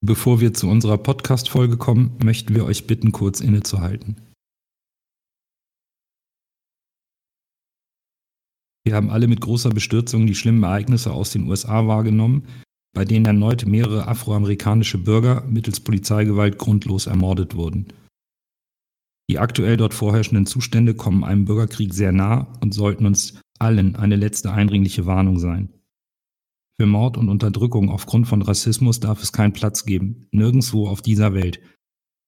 Bevor wir zu unserer Podcast-Folge kommen, möchten wir euch bitten, kurz innezuhalten. Wir haben alle mit großer Bestürzung die schlimmen Ereignisse aus den USA wahrgenommen, bei denen erneut mehrere afroamerikanische Bürger mittels Polizeigewalt grundlos ermordet wurden. Die aktuell dort vorherrschenden Zustände kommen einem Bürgerkrieg sehr nah und sollten uns allen eine letzte eindringliche Warnung sein. Für Mord und Unterdrückung aufgrund von Rassismus darf es keinen Platz geben, nirgendwo auf dieser Welt.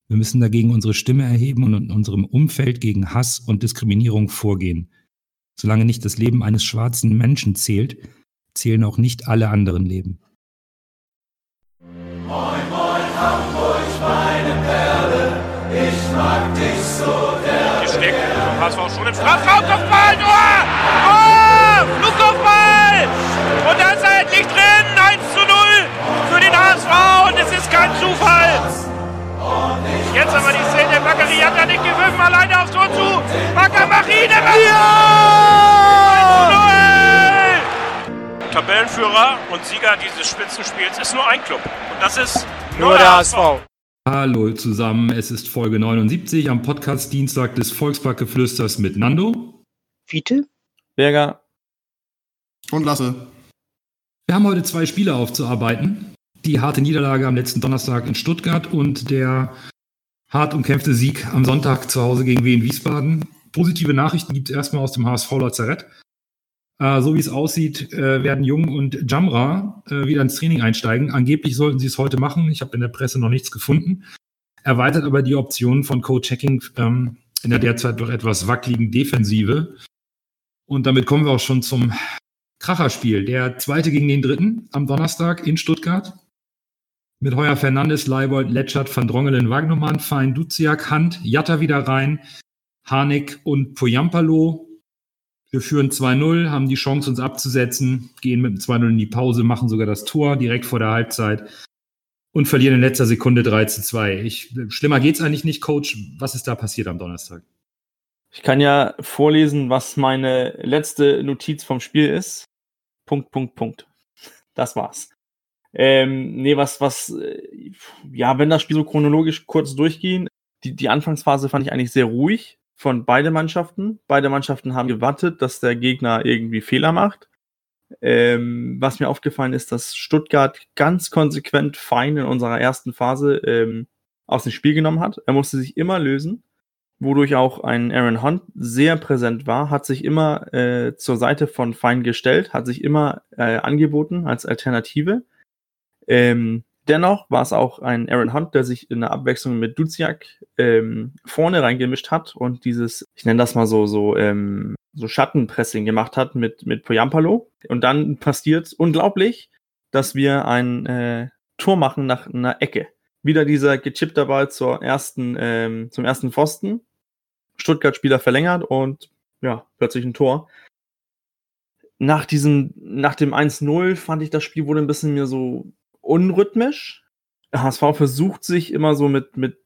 Wir müssen dagegen unsere Stimme erheben und in unserem Umfeld gegen Hass und Diskriminierung vorgehen. Solange nicht das Leben eines schwarzen Menschen zählt, zählen auch nicht alle anderen Leben. Moin, moin, Hamburg, meine Perle, ich mag dich so schon im Strafraum, Kopfball, Tor! Tor! Flugkopfball! Und da ist er endlich drin, 1 zu 0 HSV und es ist kein Zufall. Jetzt aber die Szene, Bakary hat da nicht gewürfen, alleine aufs Tor zu. Bakker Marine, ja! 1 zu 0! Tabellenführer und Sieger dieses Spitzenspiels ist nur ein Club. Und das ist nur, der HSV. Hallo zusammen, es ist Folge 79 am Podcast Dienstag des Volksparkgeflüsters mit Nando. Fiete? Berger. Und Lasse. Wir haben heute zwei Spiele aufzuarbeiten. Die harte Niederlage am letzten Donnerstag in Stuttgart und der hart umkämpfte Sieg am Sonntag zu Hause gegen Wien Wiesbaden. Positive Nachrichten gibt es erstmal aus dem HSV Lazarett. Äh, so wie es aussieht, äh, werden Jung und Jamra äh, wieder ins Training einsteigen. Angeblich sollten sie es heute machen. Ich habe in der Presse noch nichts gefunden. Erweitert aber die Optionen von Co-Checking ähm, in der derzeit doch etwas wackeligen Defensive. Und damit kommen wir auch schon zum Kracherspiel. Der zweite gegen den dritten am Donnerstag in Stuttgart. Mit Heuer Fernandes, Leibold, Letschert, Van Drongelen, Wagnumann, Fein, Duziak, Hand, Jatta wieder rein, Harnik und Poyampalo. Wir führen 2-0, haben die Chance, uns abzusetzen, gehen mit dem 2-0 in die Pause, machen sogar das Tor direkt vor der Halbzeit und verlieren in letzter Sekunde 3 2. Ich, schlimmer geht's eigentlich nicht, Coach. Was ist da passiert am Donnerstag? Ich kann ja vorlesen, was meine letzte Notiz vom Spiel ist. Punkt, Punkt, Punkt. Das war's. Ähm, nee, was, was, äh, ja, wenn das Spiel so chronologisch kurz durchgehen, die, die Anfangsphase fand ich eigentlich sehr ruhig von beide Mannschaften. Beide Mannschaften haben gewartet, dass der Gegner irgendwie Fehler macht. Ähm, was mir aufgefallen ist, dass Stuttgart ganz konsequent fein in unserer ersten Phase ähm, aus dem Spiel genommen hat. Er musste sich immer lösen, wodurch auch ein Aaron Hunt sehr präsent war, hat sich immer äh, zur Seite von Fein gestellt, hat sich immer äh, angeboten als Alternative. Ähm, dennoch war es auch ein Aaron Hunt, der sich in der Abwechslung mit Duziak ähm, vorne reingemischt hat und dieses, ich nenne das mal so, so, ähm, so Schattenpressing gemacht hat mit, mit Poyampalo. Und dann passiert unglaublich, dass wir ein äh, Tor machen nach einer Ecke. Wieder dieser gechippte Ball zur ersten, ähm, zum ersten Pfosten. Stuttgart-Spieler verlängert und ja, plötzlich ein Tor. Nach diesem, nach dem 1-0 fand ich, das Spiel wurde ein bisschen mir so unrhythmisch. HSV versucht sich immer so mit, mit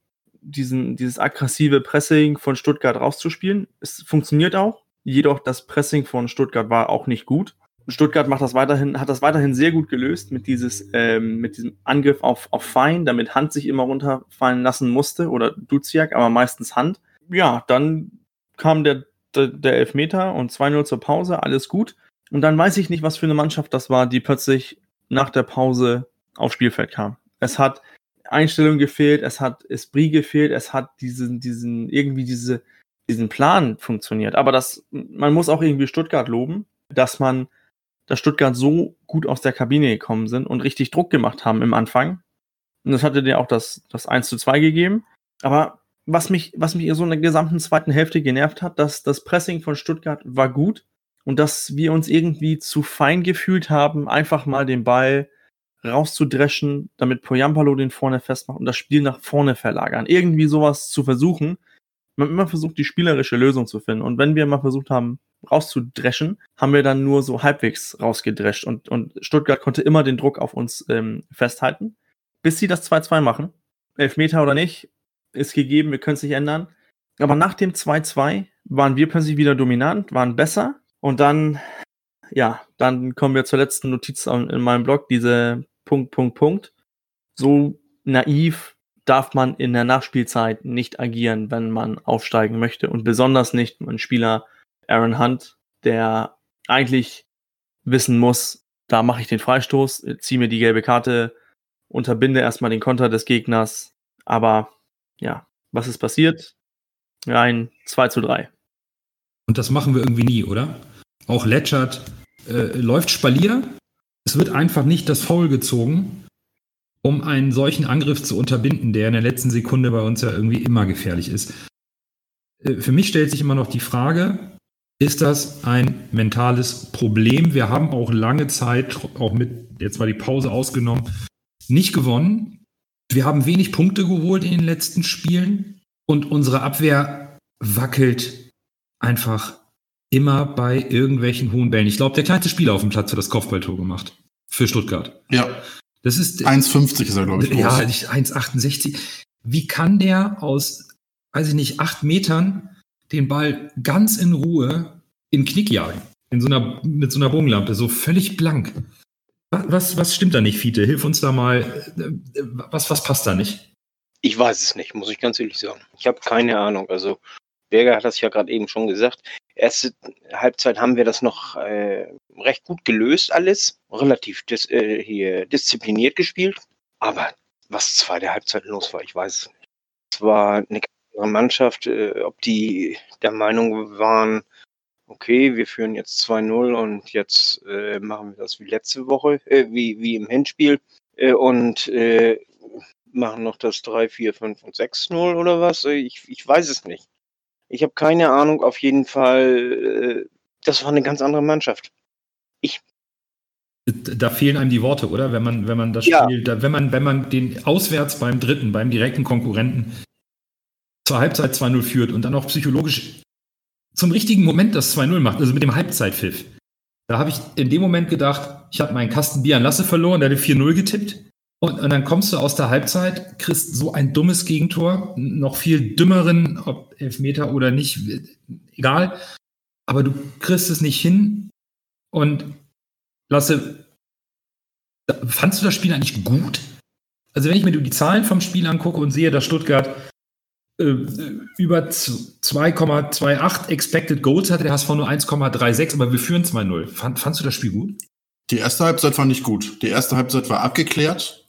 diesen, dieses aggressive Pressing von Stuttgart rauszuspielen. Es funktioniert auch. Jedoch das Pressing von Stuttgart war auch nicht gut. Stuttgart macht das weiterhin, hat das weiterhin sehr gut gelöst mit, dieses, ähm, mit diesem Angriff auf, auf Fein, damit Hand sich immer runterfallen lassen musste oder Duziak, aber meistens Hand. Ja, dann kam der, der, der Elfmeter und 2-0 zur Pause, alles gut. Und dann weiß ich nicht, was für eine Mannschaft das war, die plötzlich nach der Pause aufs Spielfeld kam. Es hat Einstellung gefehlt, es hat Esprit gefehlt, es hat diesen, diesen, irgendwie diese, diesen Plan funktioniert. Aber das, man muss auch irgendwie Stuttgart loben, dass man, dass Stuttgart so gut aus der Kabine gekommen sind und richtig Druck gemacht haben im Anfang. Und das hatte dir auch das, das 1 zu 2 gegeben. Aber was mich, was mich in so einer gesamten zweiten Hälfte genervt hat, dass das Pressing von Stuttgart war gut und dass wir uns irgendwie zu fein gefühlt haben, einfach mal den Ball rauszudreschen, damit Poyampalo den vorne festmacht und das Spiel nach vorne verlagern. Irgendwie sowas zu versuchen. Man immer versucht, die spielerische Lösung zu finden. Und wenn wir mal versucht haben, rauszudreschen, haben wir dann nur so halbwegs rausgedrescht. Und, und Stuttgart konnte immer den Druck auf uns ähm, festhalten, bis sie das 2-2 machen. Elfmeter oder nicht, ist gegeben, wir können es nicht ändern. Aber nach dem 2-2 waren wir plötzlich wieder dominant, waren besser. Und dann, ja, dann kommen wir zur letzten Notiz in meinem Blog, diese Punkt, Punkt, Punkt. So naiv darf man in der Nachspielzeit nicht agieren, wenn man aufsteigen möchte. Und besonders nicht ein Spieler Aaron Hunt, der eigentlich wissen muss, da mache ich den Freistoß, ziehe mir die gelbe Karte, unterbinde erstmal den Konter des Gegners. Aber ja, was ist passiert? Ein 2 zu 3. Und das machen wir irgendwie nie, oder? Auch Letschert äh, läuft Spalier. Es wird einfach nicht das Foul gezogen, um einen solchen Angriff zu unterbinden, der in der letzten Sekunde bei uns ja irgendwie immer gefährlich ist. Äh, für mich stellt sich immer noch die Frage, ist das ein mentales Problem? Wir haben auch lange Zeit, auch mit, jetzt war die Pause ausgenommen, nicht gewonnen. Wir haben wenig Punkte geholt in den letzten Spielen und unsere Abwehr wackelt einfach immer bei irgendwelchen hohen Bällen. Ich glaube, der kleinste Spieler auf dem Platz hat das Kopfballtor gemacht. Für Stuttgart. Ja. Das ist. 1,50 ist er, glaube ich. Groß. Ja, 1,68. Wie kann der aus, weiß ich nicht, acht Metern den Ball ganz in Ruhe in Knick jagen? In so einer, mit so einer Bogenlampe, so völlig blank. Was, was stimmt da nicht, Fiete? Hilf uns da mal. Was, was passt da nicht? Ich weiß es nicht, muss ich ganz ehrlich sagen. Ich habe keine Ahnung. Also, Berger hat das ja gerade eben schon gesagt. Erste Halbzeit haben wir das noch äh, recht gut gelöst, alles. Relativ dis äh, hier diszipliniert gespielt. Aber was zweite Halbzeit los war, ich weiß es nicht. Es war eine andere Mannschaft, äh, ob die der Meinung waren, okay, wir führen jetzt 2-0 und jetzt äh, machen wir das wie letzte Woche, äh, wie, wie im Hinspiel äh, und äh, machen noch das 3, 4, 5 und 6-0 oder was? Ich, ich weiß es nicht. Ich habe keine Ahnung, auf jeden Fall, äh, das war eine ganz andere Mannschaft. Ich. Da fehlen einem die Worte, oder? Wenn man, wenn man das Ja. Spiel, da, wenn man, wenn man den auswärts beim dritten, beim direkten Konkurrenten zur Halbzeit 2-0 führt und dann auch psychologisch zum richtigen Moment das 2-0 macht, also mit dem Halbzeitpfiff. Da habe ich in dem Moment gedacht, ich habe meinen Kasten Bier an Lasse verloren, der hat 4-0 getippt. Und, und dann kommst du aus der Halbzeit, kriegst so ein dummes Gegentor, noch viel dümmeren, ob Elfmeter oder nicht, egal. Aber du kriegst es nicht hin. Und Lasse, fandst du das Spiel eigentlich gut? Also wenn ich mir die Zahlen vom Spiel angucke und sehe, dass Stuttgart äh, über z- 2,28 Expected Goals hatte, der HSV nur 1,36, aber wir führen 2-0. Fand, fandst du das Spiel gut? Die erste Halbzeit fand ich gut. Die erste Halbzeit war abgeklärt.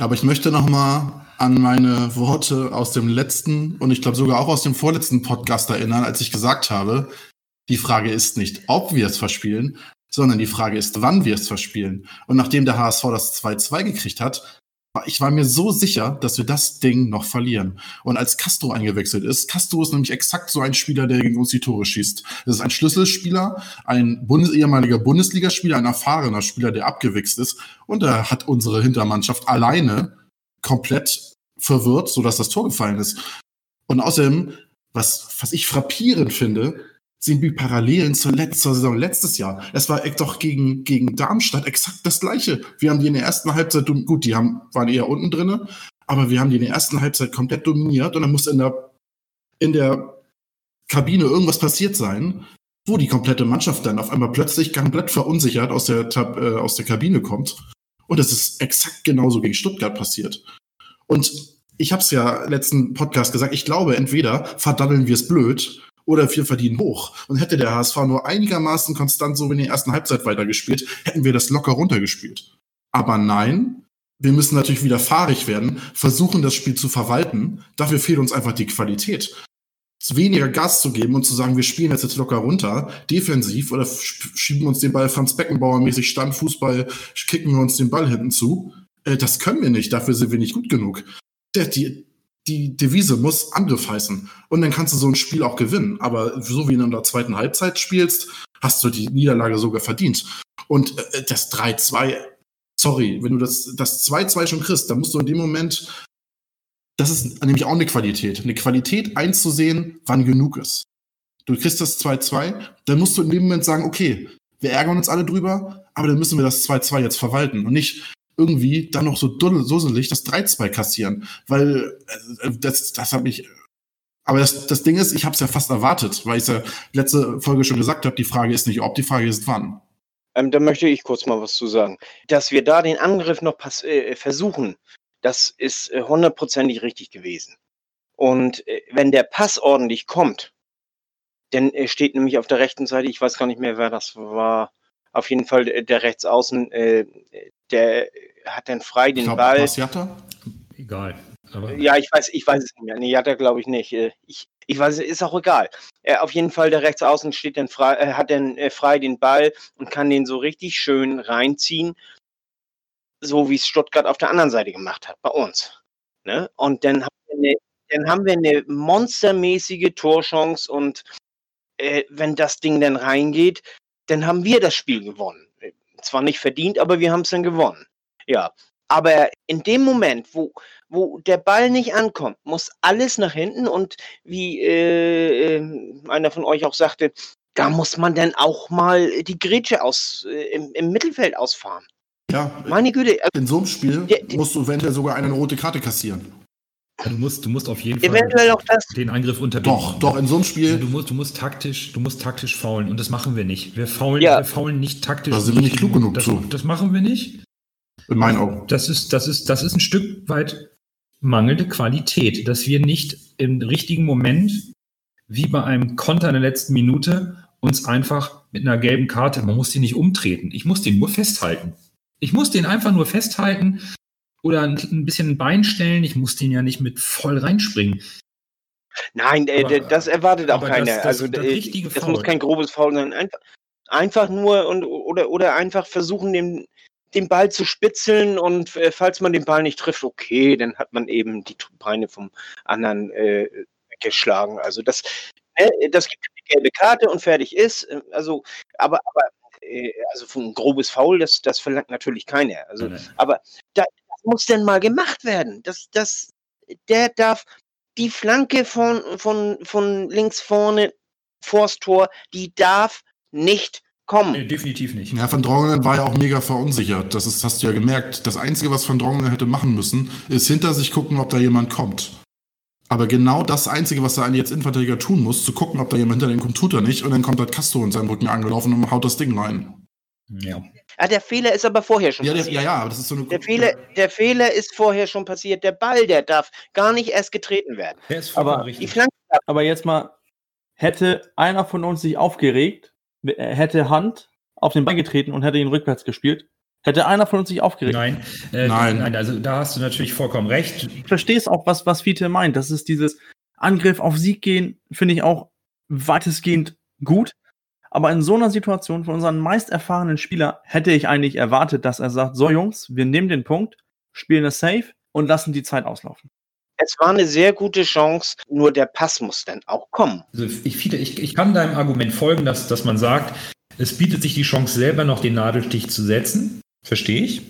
Aber ich möchte noch mal an meine Worte aus dem letzten und ich glaube sogar auch aus dem vorletzten Podcast erinnern, als ich gesagt habe, die Frage ist nicht, ob wir es verspielen, sondern die Frage ist, wann wir es verspielen. Und nachdem der HSV das 2-2 gekriegt hat, ich war mir so sicher, dass wir das Ding noch verlieren. Und als Castro eingewechselt ist, Castro ist nämlich exakt so ein Spieler, der gegen uns die Tore schießt. Das ist ein Schlüsselspieler, ein Bundes ehemaliger Bundesligaspieler, ein erfahrener Spieler, der abgewichst ist. Und er hat unsere Hintermannschaft alleine komplett verwirrt, sodass das Tor gefallen ist. Und außerdem, was, was ich frappierend finde, sind die Parallelen zur letzten Saison, letztes Jahr. Es war echt doch gegen, gegen Darmstadt exakt das Gleiche. Wir haben die in der ersten Halbzeit, gut, die haben, waren eher unten drinne, aber wir haben die in der ersten Halbzeit komplett dominiert und dann muss in der, in der Kabine irgendwas passiert sein, wo die komplette Mannschaft dann auf einmal plötzlich komplett verunsichert aus der, Tab, äh, aus der Kabine kommt. Und das ist exakt genauso gegen Stuttgart passiert. Und ich habe es ja letzten Podcast gesagt, ich glaube, entweder verdaddeln wir es blöd oder wir verdienen hoch. Und hätte der HSV nur einigermaßen konstant so wie in der ersten Halbzeit weitergespielt, hätten wir das locker runtergespielt. Aber nein, wir müssen natürlich wieder fahrig werden, versuchen das Spiel zu verwalten. Dafür fehlt uns einfach die Qualität. Weniger Gas zu geben und zu sagen, wir spielen jetzt, jetzt locker runter, defensiv oder sch- schieben uns den Ball Franz Beckenbauer mäßig Standfußball, kicken wir uns den Ball hinten zu. Äh, das können wir nicht, dafür sind wir nicht gut genug. Die, die Devise muss Angriff heißen. Und dann kannst du so ein Spiel auch gewinnen. Aber so wie du in der zweiten Halbzeit spielst, hast du die Niederlage sogar verdient. Und äh, das 3-2, sorry, wenn du das das 2-2 schon kriegst, dann musst du in dem Moment, das ist nämlich auch eine Qualität. Eine Qualität einzusehen, wann genug ist. Du kriegst das 2-2, dann musst du in dem Moment sagen, okay, wir ärgern uns alle drüber, aber dann müssen wir das 2-2 jetzt verwalten und nicht irgendwie dann noch so dusselig das 3-2 kassieren, weil äh, das, das hat mich. Aber das, das Ding ist, ich habe es ja fast erwartet, weil ich ja letzte Folge schon gesagt habe, die Frage ist nicht ob, die Frage ist wann. Ähm, da möchte ich kurz mal was zu sagen. Dass wir da den Angriff noch pass äh, versuchen, Das ist äh, hundertprozentig richtig gewesen. Und äh, wenn der Pass ordentlich kommt, dann äh, steht nämlich auf der rechten Seite, ich weiß gar nicht mehr, wer das war, auf jeden Fall der, der Rechtsaußen, äh, der hat dann frei Ich den glaube, Ball. Passiata? Egal. Aber Ja, ich weiß, ich weiß es nicht mehr. Nee, er glaube ich nicht. Äh, Ich, ich weiß, es ist auch egal. Äh, auf jeden Fall, der Rechtsaußen steht dann frei, äh, hat dann frei den Ball und kann den so richtig schön reinziehen, so wie es Stuttgart auf der anderen Seite gemacht hat, bei uns. Ne? Und dann haben wir eine, dann haben wir eine monstermäßige Torchance und äh, wenn das Ding dann reingeht, dann haben wir das Spiel gewonnen. Zwar nicht verdient, aber wir haben es dann gewonnen. Ja, aber in dem Moment, wo, wo der Ball nicht ankommt, muss alles nach hinten und wie äh, äh, einer von euch auch sagte, da muss man dann auch mal die Grätsche aus, äh, im, im Mittelfeld ausfahren. Ja, Meine Güte, also in so einem Spiel Der- der- musst du eventuell sogar eine rote Karte kassieren. du musst, du musst auf jeden Fall eventuell auch das. den Angriff unterbinden. Doch, doch, in so einem Spiel, Du musst, du musst taktisch, du musst taktisch faulen und das machen wir nicht. Wir faulen, Ja. wir faulen nicht taktisch. Da sind wir nicht klug genug das, zu. Das machen wir nicht. In meinen Augen. Das ist, das ist, das ist ein Stück weit mangelnde Qualität, dass wir nicht im richtigen Moment, wie bei einem Konter in der letzten Minute, uns einfach mit einer gelben Karte, man muss den nicht umtreten. Ich muss den nur festhalten. Ich muss den einfach nur festhalten oder ein, ein bisschen ein Bein stellen. Ich muss den ja nicht mit voll reinspringen. Nein, äh, Aber- das erwartet auch aber das- keiner. das- also das äh, das muss kein grobes Foul sein. Einfach, einfach nur und oder oder einfach versuchen, den, den Ball zu spitzeln und äh, falls man den Ball nicht trifft, okay, dann hat man eben die Beine vom anderen äh, geschlagen. Also das, äh, das gibt die gelbe Karte und fertig ist. Äh, Also, aber, aber äh, also von grobes Foul, das, das verlangt natürlich keiner. Also aber da, das muss denn mal gemacht werden. Das, das, der darf die Flanke von, von, von links vorne vors Tor, die darf nicht kommen. Nee, definitiv nicht. Ja, Van Drongelen war ja auch mega verunsichert. Das ist, hast du ja gemerkt. Das Einzige, was Van Drongelen hätte machen müssen, ist hinter sich gucken, ob da jemand kommt. Aber genau das Einzige, was da ein jetzt Innenverteidiger tun muss, zu gucken, ob da jemand hinter dem kommt, tut er nicht. Und dann kommt halt Castro in seinen Rücken angelaufen und haut das Ding rein. Ja. Ah, der Fehler ist aber vorher schon Ja, der, passiert. ja, ja, aber das ist so eine. Der Fehler, der Fehler ist vorher schon passiert. Der Ball, der darf gar nicht erst getreten werden. Der ist Aber Die richtig. Flanke, Aber jetzt mal, hätte einer von uns sich aufgeregt, hätte Hand auf den Bein getreten und hätte ihn rückwärts gespielt, hätte einer von uns sich aufgeregt. Nein, äh, Nein. nein, also da hast du natürlich vollkommen recht. Ich verstehe es auch, was, was Fiete meint. Das ist dieses Angriff auf Sieg gehen, finde ich auch weitestgehend gut. Aber in so einer Situation von unseren meist erfahrenen Spieler hätte ich eigentlich erwartet, dass er sagt, so Jungs, wir nehmen den Punkt, spielen es safe und lassen die Zeit auslaufen. Es war eine sehr gute Chance, nur der Pass muss dann auch kommen. Also ich, ich, ich kann deinem Argument folgen, dass, dass man sagt, es bietet sich die Chance, selber noch den Nadelstich zu setzen. Verstehe ich.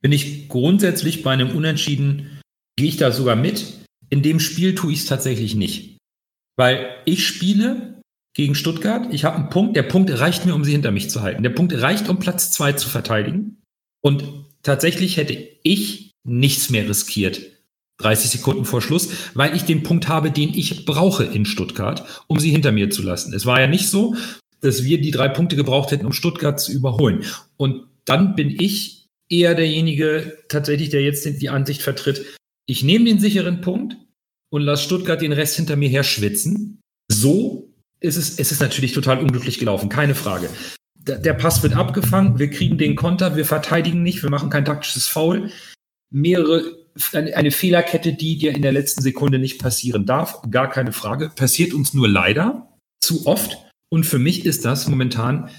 Bin ich grundsätzlich bei einem Unentschieden, gehe ich da sogar mit. In dem Spiel tue ich es tatsächlich nicht. Weil ich spiele gegen Stuttgart, ich habe einen Punkt, der Punkt reicht mir, um sie hinter mich zu halten. Der Punkt reicht, um Platz zwei zu verteidigen. Und tatsächlich hätte ich nichts mehr riskiert. 30 Sekunden vor Schluss, weil ich den Punkt habe, den ich brauche in Stuttgart, um sie hinter mir zu lassen. Es war ja nicht so, dass wir die drei Punkte gebraucht hätten, um Stuttgart zu überholen. Und dann bin ich eher derjenige tatsächlich, der jetzt die Ansicht vertritt, ich nehme den sicheren Punkt und lasse Stuttgart den Rest hinter mir her schwitzen. So ist es, es ist natürlich total unglücklich gelaufen, keine Frage. Der, Pass wird abgefangen, wir kriegen den Konter, wir verteidigen nicht, wir machen kein taktisches Foul. Mehrere, eine, Fehlerkette, die dir in der letzten Sekunde nicht passieren darf, gar keine Frage, passiert uns nur leider zu oft. Und für mich ist das momentan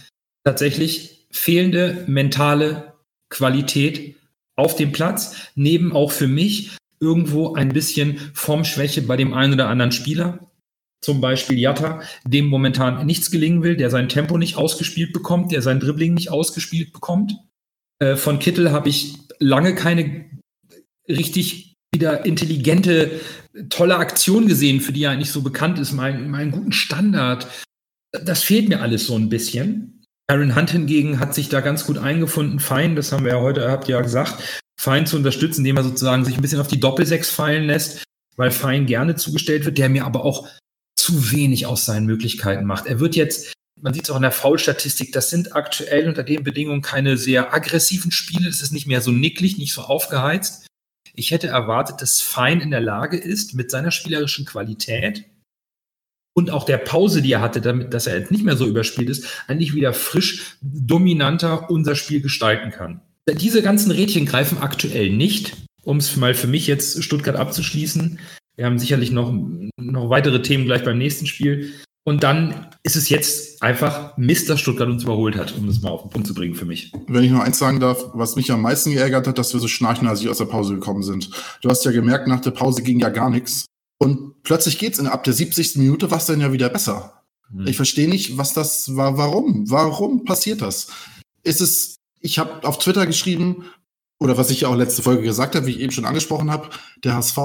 tatsächlich fehlende mentale Qualität auf dem Platz, neben auch für mich irgendwo ein bisschen Formschwäche bei dem einen oder anderen Spieler. Zum Beispiel Jatta, dem momentan nichts gelingen will, der sein Tempo nicht ausgespielt bekommt, der sein Dribbling nicht ausgespielt bekommt. Äh, von Kittel habe ich lange keine richtig wieder intelligente, tolle Aktion gesehen, für die er eigentlich so bekannt ist, mein, meinen guten Standard. Das fehlt mir alles so ein bisschen. Aaron Hunt hingegen hat sich da ganz gut eingefunden, fein, das haben wir ja heute, habt ihr ja gesagt, fein zu unterstützen, indem er sozusagen sich ein bisschen auf die Doppelsechs fallen lässt, weil fein gerne zugestellt wird, der mir aber auch zu wenig aus seinen Möglichkeiten macht. Er wird jetzt, man sieht es auch in der Foul-Statistik, das sind aktuell unter den Bedingungen keine sehr aggressiven Spiele, es ist nicht mehr so nicklig, nicht so aufgeheizt. Ich hätte erwartet, dass Fein in der Lage ist, mit seiner spielerischen Qualität und auch der Pause, die er hatte, damit, dass er jetzt nicht mehr so überspielt ist, eigentlich wieder frisch, dominanter unser Spiel gestalten kann. Diese ganzen Rädchen greifen aktuell nicht, um es mal für mich jetzt Stuttgart abzuschließen. Wir haben sicherlich noch, noch weitere Themen gleich beim nächsten Spiel. Und dann ist es jetzt einfach Mist, dass Stuttgart uns überholt hat, um das mal auf den Punkt zu bringen für mich. Wenn ich noch eins sagen darf, was mich am meisten geärgert hat, dass wir so schnarchnasig aus der Pause gekommen sind. Du hast ja gemerkt, nach der Pause ging ja gar nichts. Und plötzlich geht's in ab der 70. Minute was dann ja wieder besser. Hm. Ich verstehe nicht, was das war, warum? Warum passiert das? Ist es, ich habe auf Twitter geschrieben, oder was ich ja auch letzte Folge gesagt habe, wie ich eben schon angesprochen habe, der HSV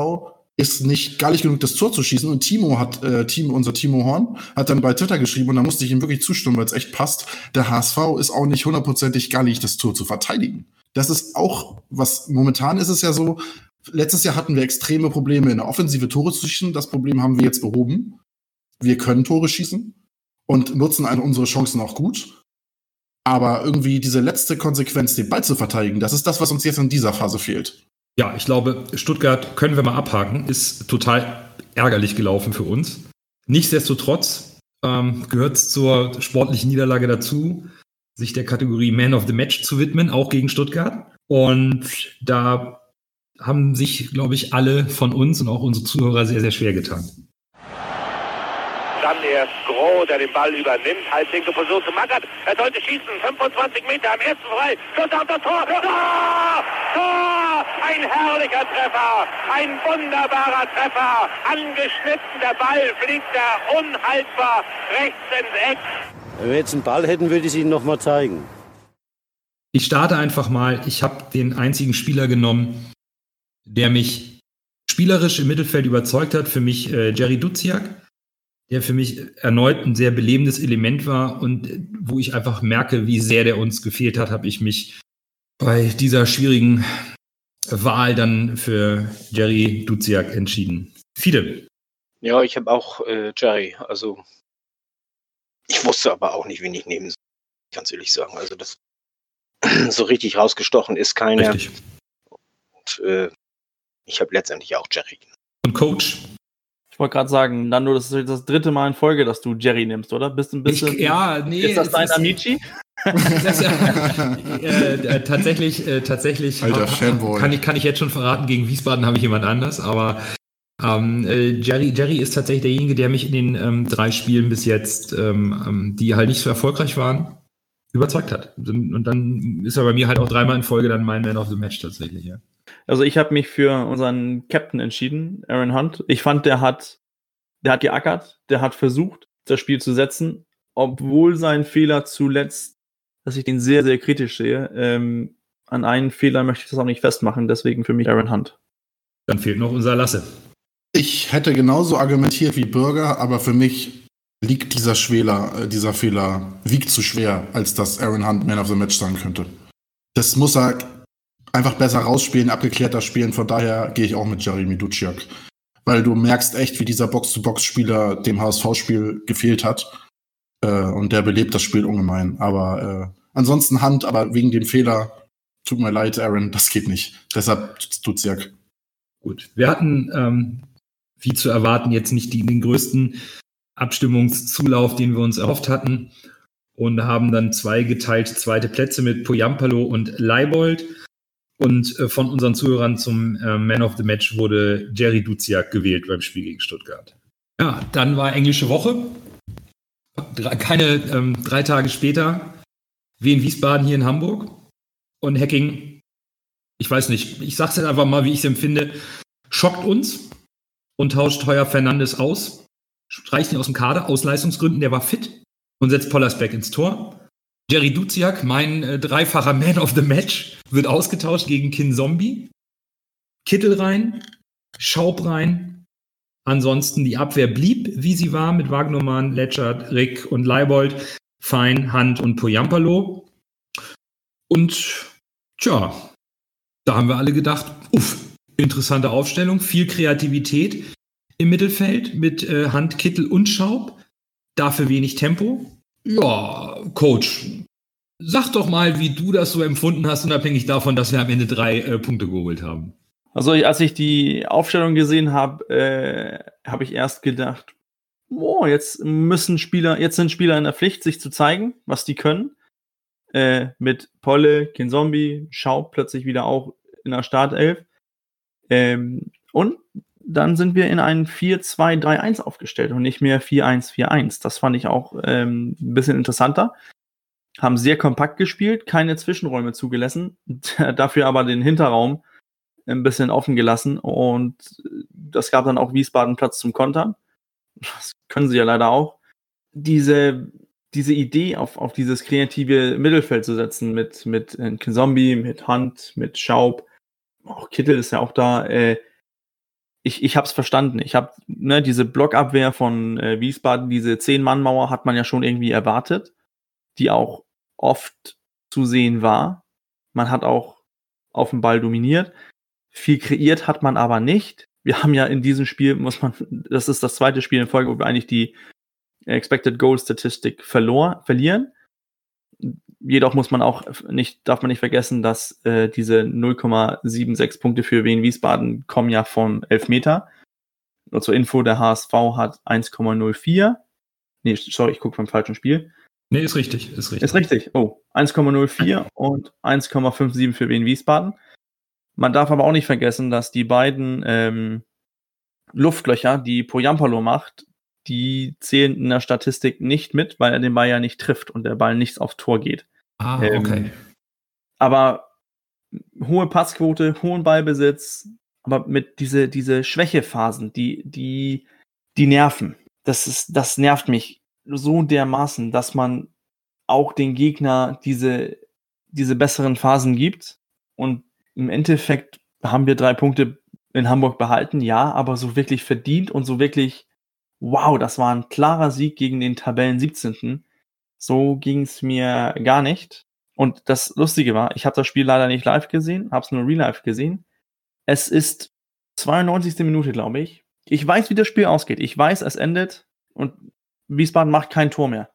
ist nicht gar nicht genug, das Tor zu schießen. Und Timo hat, äh, Team, unser Timo Horn, hat dann bei Twitter geschrieben und da musste ich ihm wirklich zustimmen, weil es echt passt. Der HSV ist auch nicht hundertprozentig gar nicht, das Tor zu verteidigen. Das ist auch, was momentan ist es ja so, letztes Jahr hatten wir extreme Probleme in der Offensive Tore zu schießen. Das Problem haben wir jetzt behoben. Wir können Tore schießen und nutzen also unsere Chancen auch gut. Aber irgendwie diese letzte Konsequenz, den Ball zu verteidigen, das ist das, was uns jetzt in dieser Phase fehlt. Ja, ich glaube, Stuttgart können wir mal abhaken, ist total ärgerlich gelaufen für uns. Nichtsdestotrotz ähm, gehört es zur sportlichen Niederlage dazu, sich der Kategorie Man of the Match zu widmen, auch gegen Stuttgart. Und da haben sich, glaube ich, alle von uns und auch unsere Zuhörer sehr, sehr schwer getan. Dann erst Groh, der den Ball übernimmt, halblinke Position zu Mackert. Er sollte schießen, 25 Meter am ersten frei. Schuss auf das Tor. Tor! Tor! Ein herrlicher Treffer, ein wunderbarer Treffer. Angeschnitten, der Ball fliegt er unhaltbar rechts ins Eck. Wenn wir jetzt einen Ball hätten, würde ich es Ihnen nochmal zeigen. Ich starte einfach mal. Ich habe den einzigen Spieler genommen, der mich spielerisch im Mittelfeld überzeugt hat, für mich äh, Jerry Duziak, der für mich erneut ein sehr belebendes Element war und wo ich einfach merke, wie sehr der uns gefehlt hat, habe ich mich bei dieser schwierigen Wahl dann für Jerry Duziak entschieden. Viele. Ja, ich habe auch äh, Jerry. Also ich wusste aber auch nicht, wen ich nehmen soll. Ganz ehrlich sagen. Also das so richtig rausgestochen ist keiner. Richtig. Und, äh, ich habe letztendlich auch Jerry. Und Coach? Ich wollte gerade sagen, Nando, das ist das dritte Mal in Folge, dass du Jerry nimmst, oder? Bist ein bisschen. Ich, ja, nee. Ist das dein Amici? das, äh, äh, tatsächlich, äh, tatsächlich Alter, Fanboy. kann ich, kann ich jetzt schon verraten, gegen Wiesbaden habe ich jemand anders, aber ähm, äh, Jerry, Jerry ist tatsächlich derjenige, der mich in den ähm, drei Spielen bis jetzt, ähm, ähm die halt nicht so erfolgreich waren, überzeugt hat. Und dann ist er bei mir halt auch dreimal in Folge dann mein Man of the Match tatsächlich, ja. Also ich habe mich für unseren Captain entschieden, Aaron Hunt. Ich fand, der hat, der hat geackert, der hat versucht, das Spiel zu setzen, obwohl sein Fehler zuletzt, dass ich den sehr, sehr kritisch sehe. Ähm, an einen Fehler möchte ich das auch nicht festmachen, deswegen für mich Aaron Hunt. Dann fehlt noch unser Lasse. Ich hätte genauso argumentiert wie Bürger, aber für mich liegt dieser Schwäler, äh, dieser Fehler, wiegt zu schwer, als dass Aaron Hunt Man of the Match sein könnte. Das muss er einfach besser rausspielen, abgeklärter spielen. Von daher gehe ich auch mit Jeremy Duciak. Weil du merkst echt, wie dieser Box-to-Box-Spieler dem HSV-Spiel gefehlt hat. Äh, und der belebt das Spiel ungemein. Aber äh, ansonsten Hand, aber wegen dem Fehler, tut mir leid, Aaron, das geht nicht. Deshalb Duciak. Gut. Wir hatten, ähm, wie zu erwarten, jetzt nicht die, den größten Abstimmungszulauf, den wir uns erhofft hatten. Und haben dann zwei geteilte zweite Plätze mit Poyampalo und Leibold. Und äh, von unseren Zuhörern zum äh, Man of the Match wurde Jerry Duziak gewählt beim Spiel gegen Stuttgart. Ja, dann war englische Woche. Drei, keine ähm, drei Tage später Wien Wiesbaden hier in Hamburg. Und Hacking, ich weiß nicht, ich sag's jetzt einfach mal, wie ich es empfinde, schockt uns und tauscht Heuer Fernandes aus, streicht ihn aus dem Kader aus Leistungsgründen, der war fit und setzt Pollersbeck ins Tor. Jerry Duziak, mein äh, dreifacher Man of the Match, wird ausgetauscht gegen Kin Zombie. Kittel rein, Schaub rein. Ansonsten die Abwehr blieb, wie sie war, mit Wagnermann, Letschert, Rick und Leibold, Fein, Hand und Poyampalo. Und tja, da haben wir alle gedacht, uff, interessante Aufstellung, viel Kreativität im Mittelfeld mit äh, Hand, Kittel und Schaub. Dafür wenig Tempo. Ja, Coach, sag doch mal, wie du das so empfunden hast, unabhängig davon, dass wir am Ende drei äh, Punkte geholt haben. Also als ich die Aufstellung gesehen habe, äh, habe ich erst gedacht, oh, jetzt müssen Spieler, jetzt sind Spieler in der Pflicht, sich zu zeigen, was die können. Äh, mit Polle, Kinzombie, Schaub plötzlich wieder auch in der Startelf. Ähm, und dann sind wir in ein 4-2-3-1 aufgestellt und nicht mehr 4-1-4-1. Das fand ich auch ähm, ein bisschen interessanter. Haben sehr kompakt gespielt, keine Zwischenräume zugelassen, dafür aber den Hinterraum ein bisschen offen gelassen und das gab dann auch Wiesbaden Platz zum Kontern. Das können sie ja leider auch. Diese, diese Idee auf, auf dieses kreative Mittelfeld zu setzen mit, mit äh, Zombie, mit Hunt, mit Schaub, auch Kittel ist ja auch da. Äh, ich ich habe es verstanden. Ich habe ne, diese Blockabwehr von äh, Wiesbaden, diese Zehn-Mann-Mauer hat man ja schon irgendwie erwartet, die auch oft zu sehen war. Man hat auch auf dem Ball dominiert. Viel kreiert hat man aber nicht. Wir haben ja in diesem Spiel, muss man, das ist das zweite Spiel in Folge, wo wir eigentlich die Expected Goal Statistik verlor, verlieren. Jedoch muss man auch nicht, darf man nicht vergessen, dass äh, diese 0,76 Punkte für Wien Wiesbaden kommen ja vom Elfmeter. Nur zur Info, der HSV hat 1,04. Nee, sorry, ich gucke beim falschen Spiel. Nee, ist richtig, ist richtig. Ist richtig. Oh, 1,04 und 1,57 für Wien Wiesbaden. Man darf aber auch nicht vergessen, dass die beiden ähm, Luftlöcher, die Poyampalo macht, die zählen in der Statistik nicht mit, weil er den Ball ja nicht trifft und der Ball nichts aufs Tor geht. Ah, ähm, okay. Aber hohe Passquote, hohen Ballbesitz, aber mit diese, diese Schwächephasen, die, die, die nerven. Das ist, das nervt mich so dermaßen, dass man auch den Gegner diese, diese besseren Phasen gibt und im Endeffekt haben wir drei Punkte in Hamburg behalten, ja, aber so wirklich verdient und so wirklich, wow, das war ein klarer Sieg gegen den Tabellen 17. So ging es mir gar nicht. Und das Lustige war, ich habe das Spiel leider nicht live gesehen, habe es nur real live gesehen. Es ist 92. Minute, glaube ich. Ich weiß, wie das Spiel ausgeht. Ich weiß, es endet und Wiesbaden macht kein Tor mehr.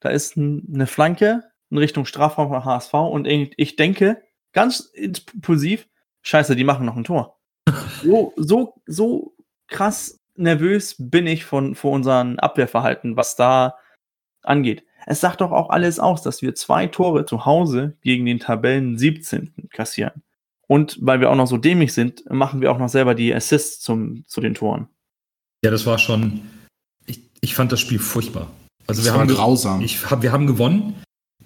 Da ist eine Flanke in Richtung Strafraum von HSV und ich denke, ganz impulsiv, scheiße, die machen noch ein Tor. So, so, so krass nervös bin ich von, vor unserem Abwehrverhalten, was da angeht. Es sagt doch auch alles aus, dass wir zwei Tore zu Hause gegen den Tabellen 17. kassieren. Und weil wir auch noch so dämlich sind, machen wir auch noch selber die Assists zum, zu den Toren. Ja, das war schon. Ich, ich fand das Spiel furchtbar. Also Das wir war haben, grausam. Ich, hab- wir haben gewonnen.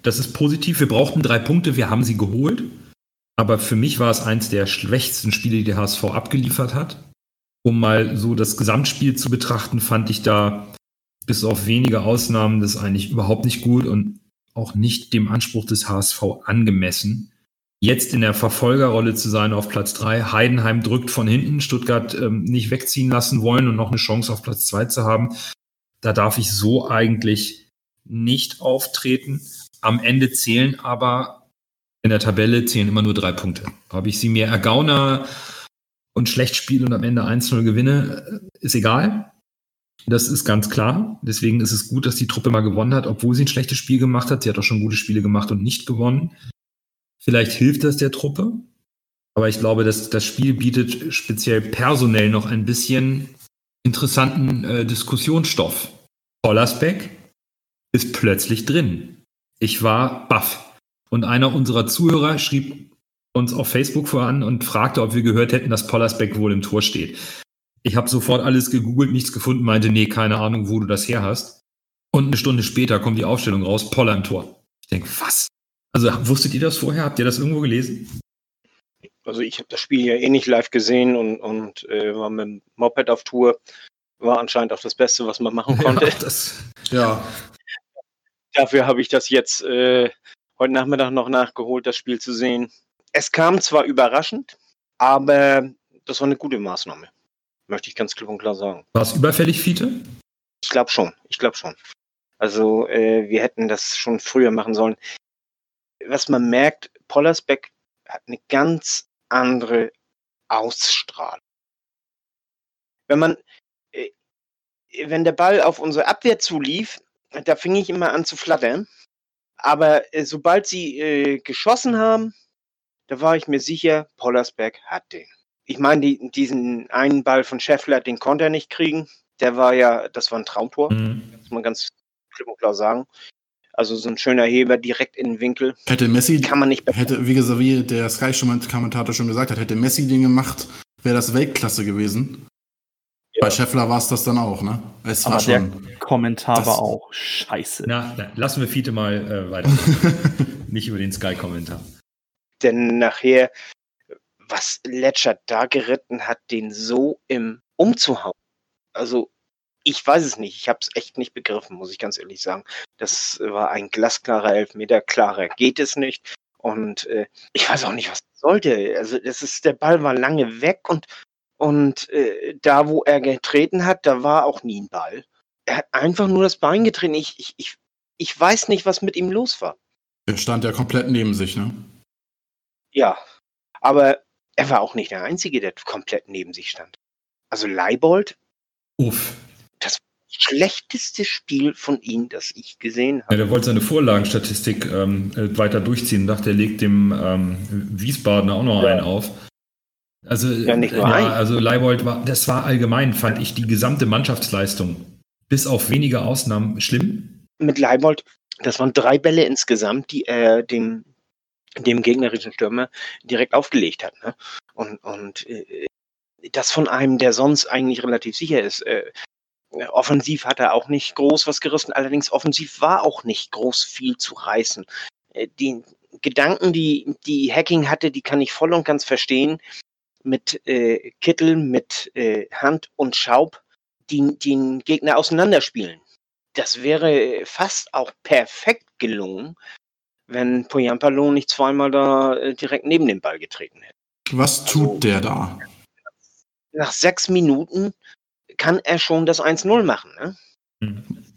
Das ist positiv. Wir brauchten drei Punkte. Wir haben sie geholt. Aber für mich war es eins der schwächsten Spiele, die der HSV abgeliefert hat. Um mal so das Gesamtspiel zu betrachten, fand ich da bis auf wenige Ausnahmen das eigentlich überhaupt nicht gut und auch nicht dem Anspruch des HSV angemessen. Jetzt in der Verfolgerrolle zu sein auf Platz drei. Heidenheim drückt von hinten, Stuttgart ähm, nicht wegziehen lassen wollen und noch eine Chance auf Platz zwei zu haben. Da darf ich so eigentlich nicht auftreten. Am Ende zählen aber in der Tabelle zählen immer nur drei Punkte. Ob ich sie mir ergaune und schlecht spiele und am Ende 1-0 gewinne, ist egal. Das ist ganz klar. Deswegen ist es gut, dass die Truppe mal gewonnen hat, obwohl sie ein schlechtes Spiel gemacht hat. Sie hat auch schon gute Spiele gemacht und nicht gewonnen. Vielleicht hilft das der Truppe. Aber ich glaube, dass das Spiel bietet speziell personell noch ein bisschen interessanten äh, Diskussionsstoff. Pollersbeck ist plötzlich drin. Ich war baff. Und einer unserer Zuhörer schrieb uns auf Facebook voran und fragte, ob wir gehört hätten, dass Pollersbeck wohl im Tor steht. Ich habe sofort alles gegoogelt, nichts gefunden, meinte, nee, keine Ahnung, wo du das her hast. Und eine Stunde später kommt die Aufstellung raus, Poller im Tor. Ich denke, was? Also wusstet ihr das vorher? Habt ihr das irgendwo gelesen? Also ich habe das Spiel ja eh nicht live gesehen und, und äh, war mit dem Moped auf Tour. War anscheinend auch das Beste, was man machen konnte. Ja, das, Ja, Dafür habe ich das jetzt äh, heute Nachmittag noch nachgeholt, das Spiel zu sehen. Es kam zwar überraschend, aber das war eine gute Maßnahme. Möchte ich ganz klipp und klar sagen. war es überfällig, Fiete? Ich glaube schon, ich glaube schon. Also äh, wir hätten das schon früher machen sollen. Was man merkt, Pollersbeck hat eine ganz andere Ausstrahlung. Wenn man, äh, wenn der Ball auf unsere Abwehr zulief, da fing ich immer an zu flattern. Aber äh, sobald sie äh, geschossen haben, da war ich mir sicher, Pollersbeck hat den. Ich meine, die, diesen einen Ball von Scheffler, den konnte er nicht kriegen. Der war ja, das war ein Traumtor, Mhm. muss man ganz klipp und klar sagen. Also so ein schöner Heber direkt in den Winkel. Hätte Messi, Kann man nicht hätte, wie gesagt, wie der Sky-Kommentator schon gesagt hat, hätte Messi den gemacht, wäre das Weltklasse gewesen. Bei Scheffler war es das dann auch, ne? Es war Aber der schon. Kommentar Das- war auch scheiße. Na, na, lassen wir Fiete mal äh, weiter. Nicht über den Sky-Kommentar. Denn nachher, was Ledger da geritten hat, den so im umzuhauen. Also, ich weiß es nicht. Ich habe es echt nicht begriffen, muss ich ganz ehrlich sagen. Das war ein glasklarer Elfmeter. Klarer geht es nicht. Und äh, ich weiß auch nicht, was das sollte. Also, das ist, der Ball war lange weg und, und äh, da, wo er getreten hat, da war auch nie ein Ball. Er hat einfach nur das Bein getreten. Ich, ich, ich, ich weiß nicht, was mit ihm los war. Der stand ja komplett neben sich, ne? Ja, aber er war auch nicht der Einzige, der komplett neben sich stand. Also Leibold, Uff. schlechteste Spiel von ihm, das ich gesehen Ja, habe. der wollte seine Vorlagenstatistik ähm, äh, weiter durchziehen. Dachte, er legt dem ähm, Wiesbadener auch noch Ja. einen auf. Also, Ja, nicht nur ja, also Leibold war, das war allgemein, fand ich die gesamte Mannschaftsleistung, bis auf wenige Ausnahmen, schlimm. Mit Leibold, das waren drei Bälle insgesamt, die er dem, dem gegnerischen Stürmer direkt aufgelegt hat. Ne? Und, und äh, das von einem, der sonst eigentlich relativ sicher ist. Äh, offensiv hat er auch nicht groß was gerissen, allerdings offensiv war auch nicht groß viel zu reißen. Äh, die Gedanken, die, die Hacking hatte, die kann ich voll und ganz verstehen. Mit äh, Kittel, mit äh, Hand und Schaub, die den Gegner auseinanderspielen. Das wäre fast auch perfekt gelungen, wenn Poyampalo nicht zweimal da äh, direkt neben den Ball getreten hätte. Was tut der da? Nach sechs Minuten kann er schon das 1-0 machen. Ne? Hm.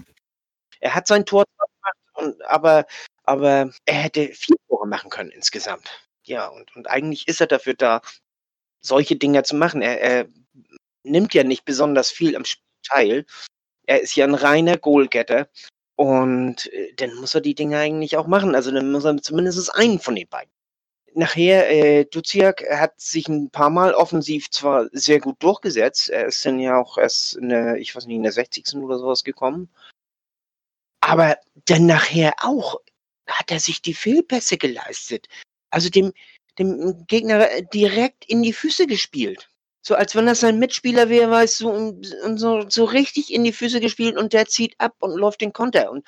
Er hat sein Tor gemacht, und, aber, aber er hätte vier Tore machen können insgesamt. Ja, und, und eigentlich ist er dafür da, solche Dinger zu machen. Er, er nimmt ja nicht besonders viel am Spiel teil. Er ist ja ein reiner Goalgetter. Und äh, dann muss er die Dinge eigentlich auch machen. Also dann muss er zumindest einen von den beiden. Nachher, äh, Duziak hat sich ein paar Mal offensiv zwar sehr gut durchgesetzt. Er ist dann ja auch erst in der, ich weiß nicht, in der 60. oder sowas gekommen. Aber dann nachher auch hat er sich die Fehlpässe geleistet. Also dem, dem Gegner äh, direkt in die Füße gespielt. So als wenn das sein Mitspieler wäre, weißt du, und, so, so richtig in die Füße gespielt und der zieht ab und läuft den Konter. Und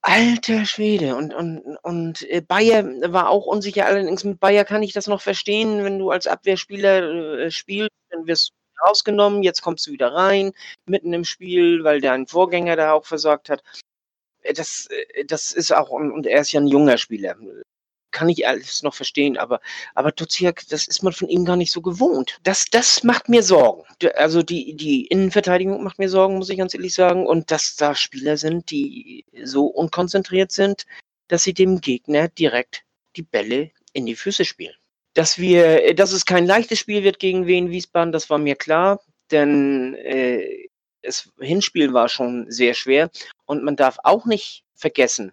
alter Schwede. Und, und, und äh, Bayer war auch unsicher. Allerdings mit Bayer kann ich das noch verstehen, wenn du als Abwehrspieler äh, spielst, dann wirst du rausgenommen, jetzt kommst du wieder rein, mitten im Spiel, weil dein Vorgänger da auch versorgt hat. Äh, Das, äh, das ist auch, und er ist ja ein junger Spieler. Kann ich alles noch verstehen, aber, aber Duziak, das ist man von ihm gar nicht so gewohnt. Das, das macht mir Sorgen. Also die, die Innenverteidigung macht mir Sorgen, muss ich ganz ehrlich sagen. Und dass da Spieler sind, die so unkonzentriert sind, dass sie dem Gegner direkt die Bälle in die Füße spielen. Dass wir, dass es kein leichtes Spiel wird gegen Wien Wiesbaden, das war mir klar, denn äh, das Hinspiel war schon sehr schwer. Und man darf auch nicht vergessen,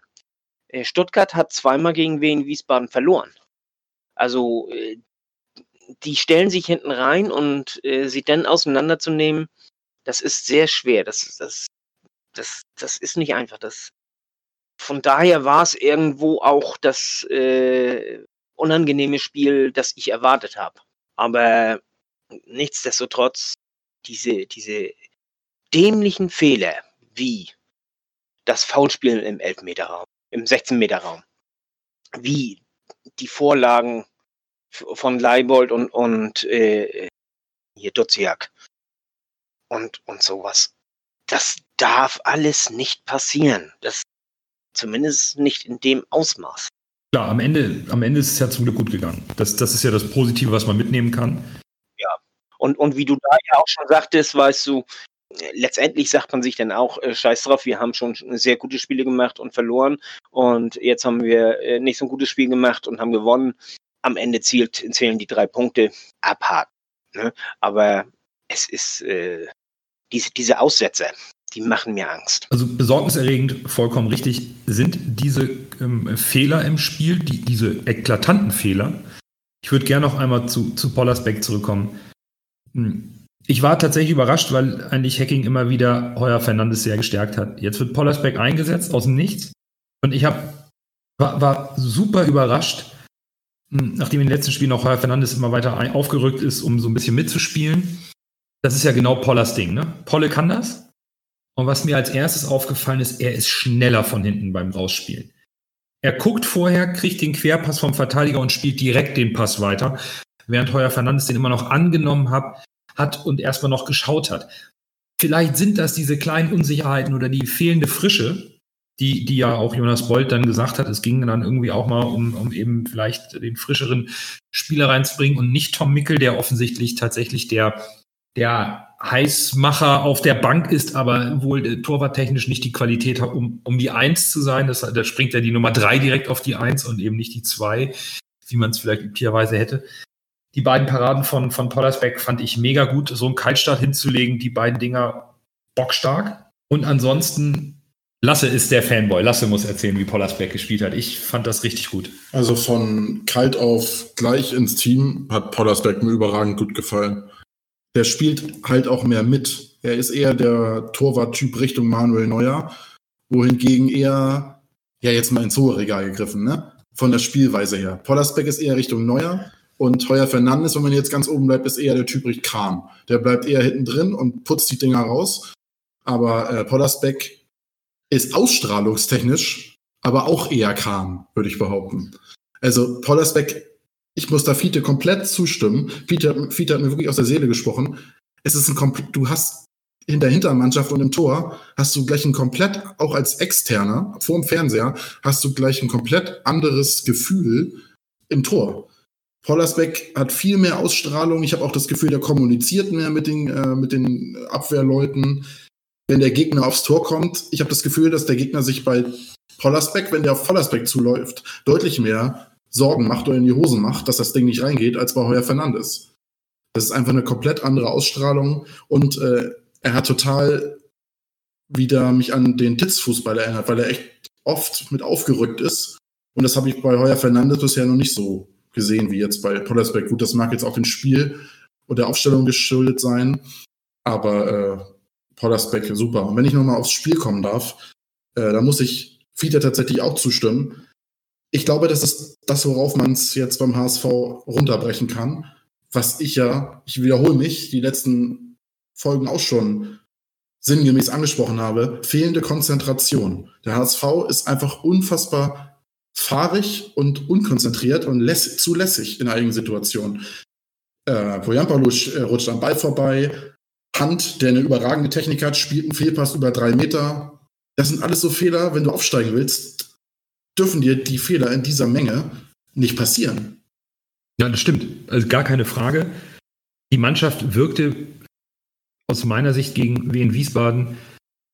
Stuttgart hat zweimal gegen Wien Wiesbaden verloren. Also äh, die stellen sich hinten rein und äh, sie dann auseinanderzunehmen, das ist sehr schwer. Das, das, das, das ist nicht einfach. Das, von daher war es irgendwo auch das äh, unangenehme Spiel, das ich erwartet habe. Aber nichtsdestotrotz, diese, diese dämlichen Fehler wie das Foulspiel im Elfmeterraum, im 16-Meter-Raum, wie die Vorlagen von Leibold und, und äh, hier Duziak und, und sowas. Das darf alles nicht passieren. Das zumindest nicht in dem Ausmaß. Klar, am Ende, am Ende ist es ja zum Glück gut gegangen. Das, das ist ja das Positive, was man mitnehmen kann. Und, und wie du da ja auch schon sagtest, weißt du, letztendlich sagt man sich dann auch, äh, scheiß drauf, wir haben schon sehr gute Spiele gemacht und verloren und jetzt haben wir äh, nicht so ein gutes Spiel gemacht und haben gewonnen. Am Ende zielt, zählen die drei Punkte abhaken. Ne? Aber es ist äh, diese, diese Aussetzer, die machen mir Angst. Also besorgniserregend, vollkommen richtig, sind diese ähm, Fehler im Spiel, die, diese eklatanten Fehler. Ich würde gerne noch einmal zu, zu Pollersbeck zurückkommen. Hm. Ich war tatsächlich überrascht, weil eigentlich Hacking immer wieder Heuer Fernandes sehr gestärkt hat. Jetzt wird Pollersbeck eingesetzt aus dem Nichts. Und ich hab, war, war super überrascht, hm, nachdem in den letzten Spielen auch Heuer Fernandes immer weiter aufgerückt ist, um so ein bisschen mitzuspielen. Das ist ja genau Pollers Ding, ne? Polle kann das. Und was mir als erstes aufgefallen ist, er ist schneller von hinten beim Rausspielen. Er guckt vorher, kriegt den Querpass vom Verteidiger und spielt direkt den Pass weiter, während Heuer Fernandes den immer noch angenommen hat, hat und erstmal noch geschaut hat. Vielleicht sind das diese kleinen Unsicherheiten oder die fehlende Frische, die, die ja auch Jonas Bolt dann gesagt hat. Es ging dann irgendwie auch mal um, um eben vielleicht den frischeren Spieler reinzubringen und nicht Tom Mickel, der offensichtlich tatsächlich der, der Heißmacher auf der Bank ist, aber wohl äh, torwarttechnisch nicht die Qualität hat, um, um die Eins zu sein. Das, da springt ja die Nummer drei direkt auf die Eins und eben nicht die zwei, wie man es vielleicht üblicherweise hätte. Die beiden Paraden von, von Pollersbeck fand ich mega gut, so einen Kaltstart hinzulegen, die beiden Dinger bockstark. Und ansonsten, Lasse ist der Fanboy. Lasse muss erzählen, wie Pollersbeck gespielt hat. Ich fand das richtig gut. Also von kalt auf gleich ins Team hat Pollersbeck mir überragend gut gefallen. Der spielt halt auch mehr mit. Er ist eher der Torwart-Typ Richtung Manuel Neuer, wohingegen er, ja jetzt mal ins hohe Regal gegriffen, ne? Von der Spielweise her. Pollersbeck ist eher Richtung Neuer und Heuer Fernandes, wenn man jetzt ganz oben bleibt, ist eher der Typ Richt Kram. Der bleibt eher hinten drin und putzt die Dinger raus. Aber äh, Pollersbeck ist ausstrahlungstechnisch, aber auch eher Kram, würde ich behaupten. Also Pollersbeck, ich muss da Fiete komplett zustimmen. Fiete, Fiete hat mir wirklich aus der Seele gesprochen. Es ist ein komplett, du hast in der Hintermannschaft und im Tor hast du gleich ein komplett, auch als Externer, vor dem Fernseher, hast du gleich ein komplett anderes Gefühl im Tor. Pollersbeck hat viel mehr Ausstrahlung. Ich habe auch das Gefühl, der kommuniziert mehr mit den, äh, mit den Abwehrleuten. Wenn der Gegner aufs Tor kommt, ich habe das Gefühl, dass der Gegner sich bei Pollersbeck, wenn der auf Pollersbeck zuläuft, deutlich mehr Sorgen macht oder in die Hose macht, dass das Ding nicht reingeht, als bei Heuer Fernandes. Das ist einfach eine komplett andere Ausstrahlung und äh, er hat total wieder mich an den Titzfußball erinnert, weil er echt oft mit aufgerückt ist. Und das habe ich bei Heuer Fernandes bisher noch nicht so gesehen, wie jetzt bei Pollersbeck. Gut, das mag jetzt auch dem Spiel und der Aufstellung geschuldet sein, aber äh, Pollersbeck super. Und wenn ich nochmal aufs Spiel kommen darf, äh, da muss ich Fiete tatsächlich auch zustimmen. Ich glaube, das ist das, worauf man es jetzt beim HSV runterbrechen kann. Was ich ja, ich wiederhole mich, die letzten Folgen auch schon sinngemäß angesprochen habe, fehlende Konzentration. Der HSV ist einfach unfassbar fahrig und unkonzentriert und läss zu lässig in einigen Situationen. Äh, äh, rutscht am Ball vorbei. Hand, der eine überragende Technik hat, spielt einen Fehlpass über drei Meter. Das sind alles so Fehler, wenn du aufsteigen willst, dürfen dir die Fehler in dieser Menge nicht passieren. Ja, das stimmt. Also gar keine Frage. Die Mannschaft wirkte aus meiner Sicht gegen Wien Wiesbaden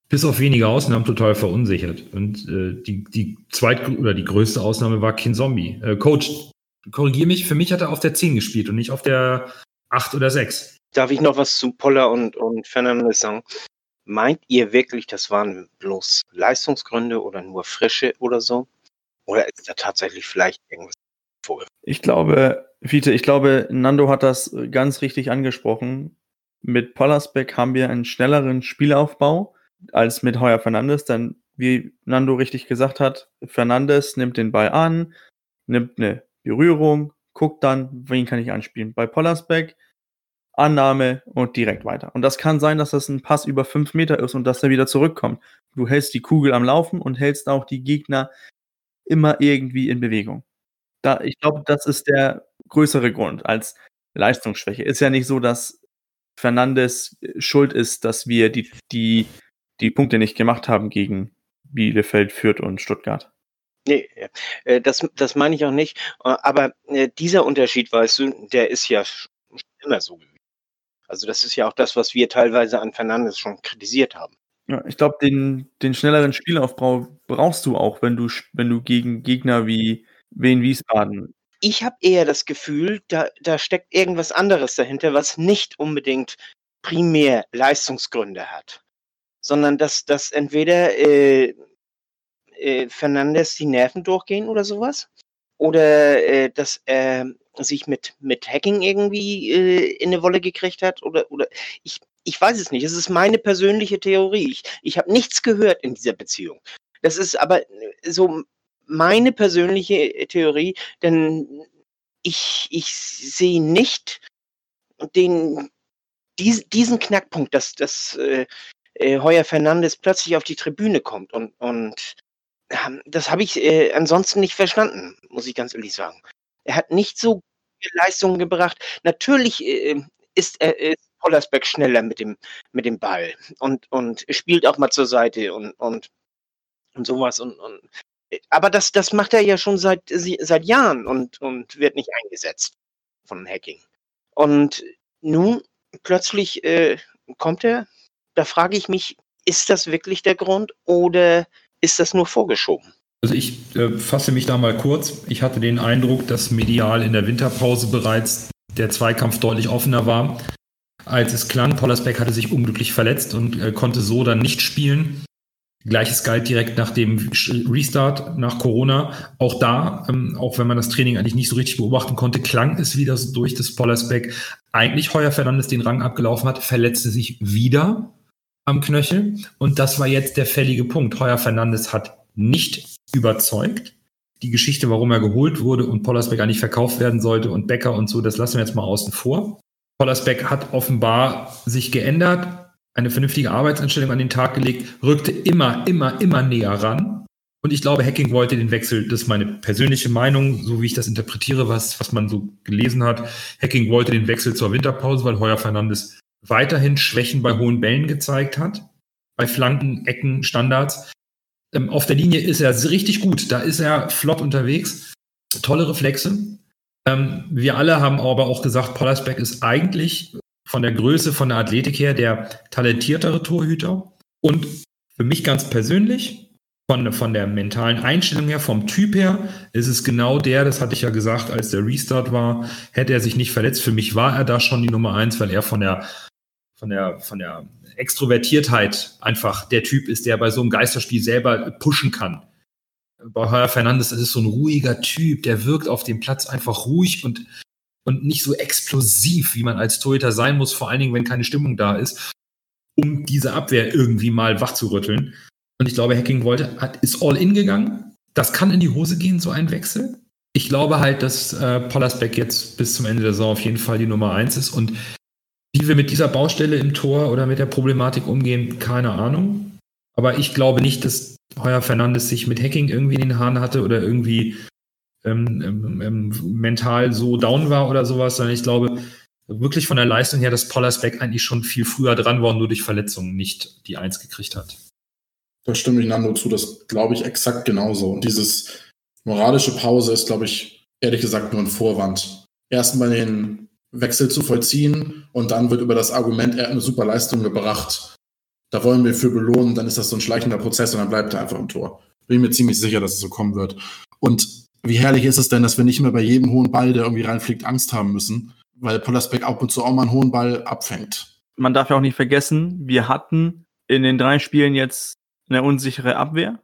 bis auf wenige Ausnahmen total verunsichert. Und äh, die, die zweit oder die größte Ausnahme war Kin Zombie. Äh, Coach, korrigier mich, für mich hat er auf der 10 gespielt und nicht auf der 8 oder 6. Darf ich noch was zu Poller und, und Fernandes sagen? Meint ihr wirklich, das waren bloß Leistungsgründe oder nur Frische oder so? Oder ist da tatsächlich vielleicht irgendwas vor? Ich glaube, Vite, ich glaube, Nando hat das ganz richtig angesprochen. Mit Pollersbeck haben wir einen schnelleren Spielaufbau als mit Heuer Fernandes, dann, wie Nando richtig gesagt hat, Fernandes nimmt den Ball an, nimmt eine Berührung, guckt dann, wen kann ich anspielen. Bei Pollersbeck Annahme und direkt weiter. Und das kann sein, dass das ein Pass über fünf Meter ist und dass er wieder zurückkommt. Du hältst die Kugel am Laufen und hältst auch die Gegner immer irgendwie in Bewegung. Da, ich glaube, das ist der größere Grund als Leistungsschwäche. Ist ja nicht so, dass Fernandes schuld ist, dass wir die, die die Punkte nicht gemacht haben gegen Bielefeld, Fürth und Stuttgart. Nee, äh, das, das meine ich auch nicht. Äh, aber äh, dieser Unterschied, weißt du, der ist ja immer so gewesen. Also das ist ja auch das, was wir teilweise an Fernandes schon kritisiert haben. Ja, ich glaube, den, den schnelleren Spielaufbau brauchst du auch, wenn du, wenn du gegen Gegner wie Wien Wiesbaden. Ich habe eher das Gefühl, da, da steckt irgendwas anderes dahinter, was nicht unbedingt primär Leistungsgründe hat sondern dass, dass entweder äh, äh, Fernandes die Nerven durchgehen oder sowas, oder äh, dass er sich mit, mit Hacking irgendwie äh, in eine Wolle gekriegt hat oder, oder ich, ich weiß es nicht. Es ist meine persönliche Theorie. Ich, ich habe nichts gehört in dieser Beziehung. Das ist aber so meine persönliche Theorie, denn ich, ich sehe nicht den, dies, diesen Knackpunkt, dass, dass äh, äh, Heuer Fernandes plötzlich auf die Tribüne kommt und, und ähm, das habe ich äh, ansonsten nicht verstanden, muss ich ganz ehrlich sagen. Er hat nicht so Leistungen gebracht. Natürlich äh, ist er ist Pollersbeck schneller mit dem, mit dem Ball und, und spielt auch mal zur Seite und, und, und sowas. Und, und, aber das, das macht er ja schon seit, seit Jahren und, und wird nicht eingesetzt von Hacking. Und nun plötzlich äh, kommt er, da frage ich mich, ist das wirklich der Grund oder ist das nur vorgeschoben? Also ich äh, fasse mich da mal kurz. Ich hatte den Eindruck, dass medial in der Winterpause bereits der Zweikampf deutlich offener war. Als es klang, Pollersbeck hatte sich unglücklich verletzt und äh, konnte so dann nicht spielen. Gleiches galt direkt nach dem Restart nach Corona. Auch da, ähm, auch wenn man das Training eigentlich nicht so richtig beobachten konnte, klang es wieder so durch, dass Pollersbeck eigentlich Heuer Fernandes den Rang abgelaufen hat, verletzte sich wieder am Knöchel. Und das war jetzt der fällige Punkt. Heuer Fernandes hat nicht überzeugt. Die Geschichte, warum er geholt wurde und Pollersbeck eigentlich verkauft werden sollte und Becker und so, das lassen wir jetzt mal außen vor. Pollersbeck hat offenbar sich geändert, eine vernünftige Arbeitsanstellung an den Tag gelegt, rückte immer, immer, immer näher ran. Und ich glaube, Hacking wollte den Wechsel, das ist meine persönliche Meinung, so wie ich das interpretiere, was, was man so gelesen hat. Hacking wollte den Wechsel zur Winterpause, weil Heuer Fernandes weiterhin Schwächen bei hohen Bällen gezeigt hat, bei Flanken, Ecken, Standards. Ähm, auf der Linie ist er richtig gut, da ist er flott unterwegs, tolle Reflexe. Ähm, wir alle haben aber auch gesagt, Pollersbeck ist eigentlich von der Größe, von der Athletik her der talentiertere Torhüter. Und für mich ganz persönlich, von, von der mentalen Einstellung her, vom Typ her, ist es genau der, das hatte ich ja gesagt, als der Restart war, hätte er sich nicht verletzt. Für mich war er da schon die Nummer eins, weil er von der von der, von der Extrovertiertheit einfach der Typ ist, der bei so einem Geisterspiel selber pushen kann. Bei Heuer Fernandes ist es so ein ruhiger Typ, der wirkt auf dem Platz einfach ruhig und, und nicht so explosiv, wie man als Torhüter sein muss, vor allen Dingen, wenn keine Stimmung da ist, um diese Abwehr irgendwie mal wach zu rütteln. Und ich glaube, Hacking wollte, hat, ist all in gegangen. Das kann in die Hose gehen, so ein Wechsel. Ich glaube halt, dass äh, Pollersbeck jetzt bis zum Ende der Saison auf jeden Fall die Nummer eins ist und wie wir mit dieser Baustelle im Tor oder mit der Problematik umgehen, keine Ahnung. Aber ich glaube nicht, dass Heuer Fernandes sich mit Hacking irgendwie in den Haaren hatte oder irgendwie ähm, ähm, ähm, mental so down war oder sowas, sondern ich glaube wirklich von der Leistung her, dass Pollersbeck eigentlich schon viel früher dran war und nur durch Verletzungen nicht die Eins gekriegt hat. Da stimme ich Nando zu, das glaube ich exakt genauso. Und dieses moralische Pause ist, glaube ich, ehrlich gesagt nur ein Vorwand. Erst mal den Wechsel zu vollziehen und dann wird über das Argument, er hat eine super Leistung gebracht, da wollen wir für belohnen, dann ist das so ein schleichender Prozess und dann bleibt er einfach im Tor. Bin mir ziemlich sicher, dass es so kommen wird. Und wie herrlich ist es denn, dass wir nicht mehr bei jedem hohen Ball, der irgendwie reinfliegt, Angst haben müssen, weil Pollersbeck ab und zu auch mal einen hohen Ball abfängt. Man darf ja auch nicht vergessen, wir hatten in den drei Spielen jetzt eine unsichere Abwehr.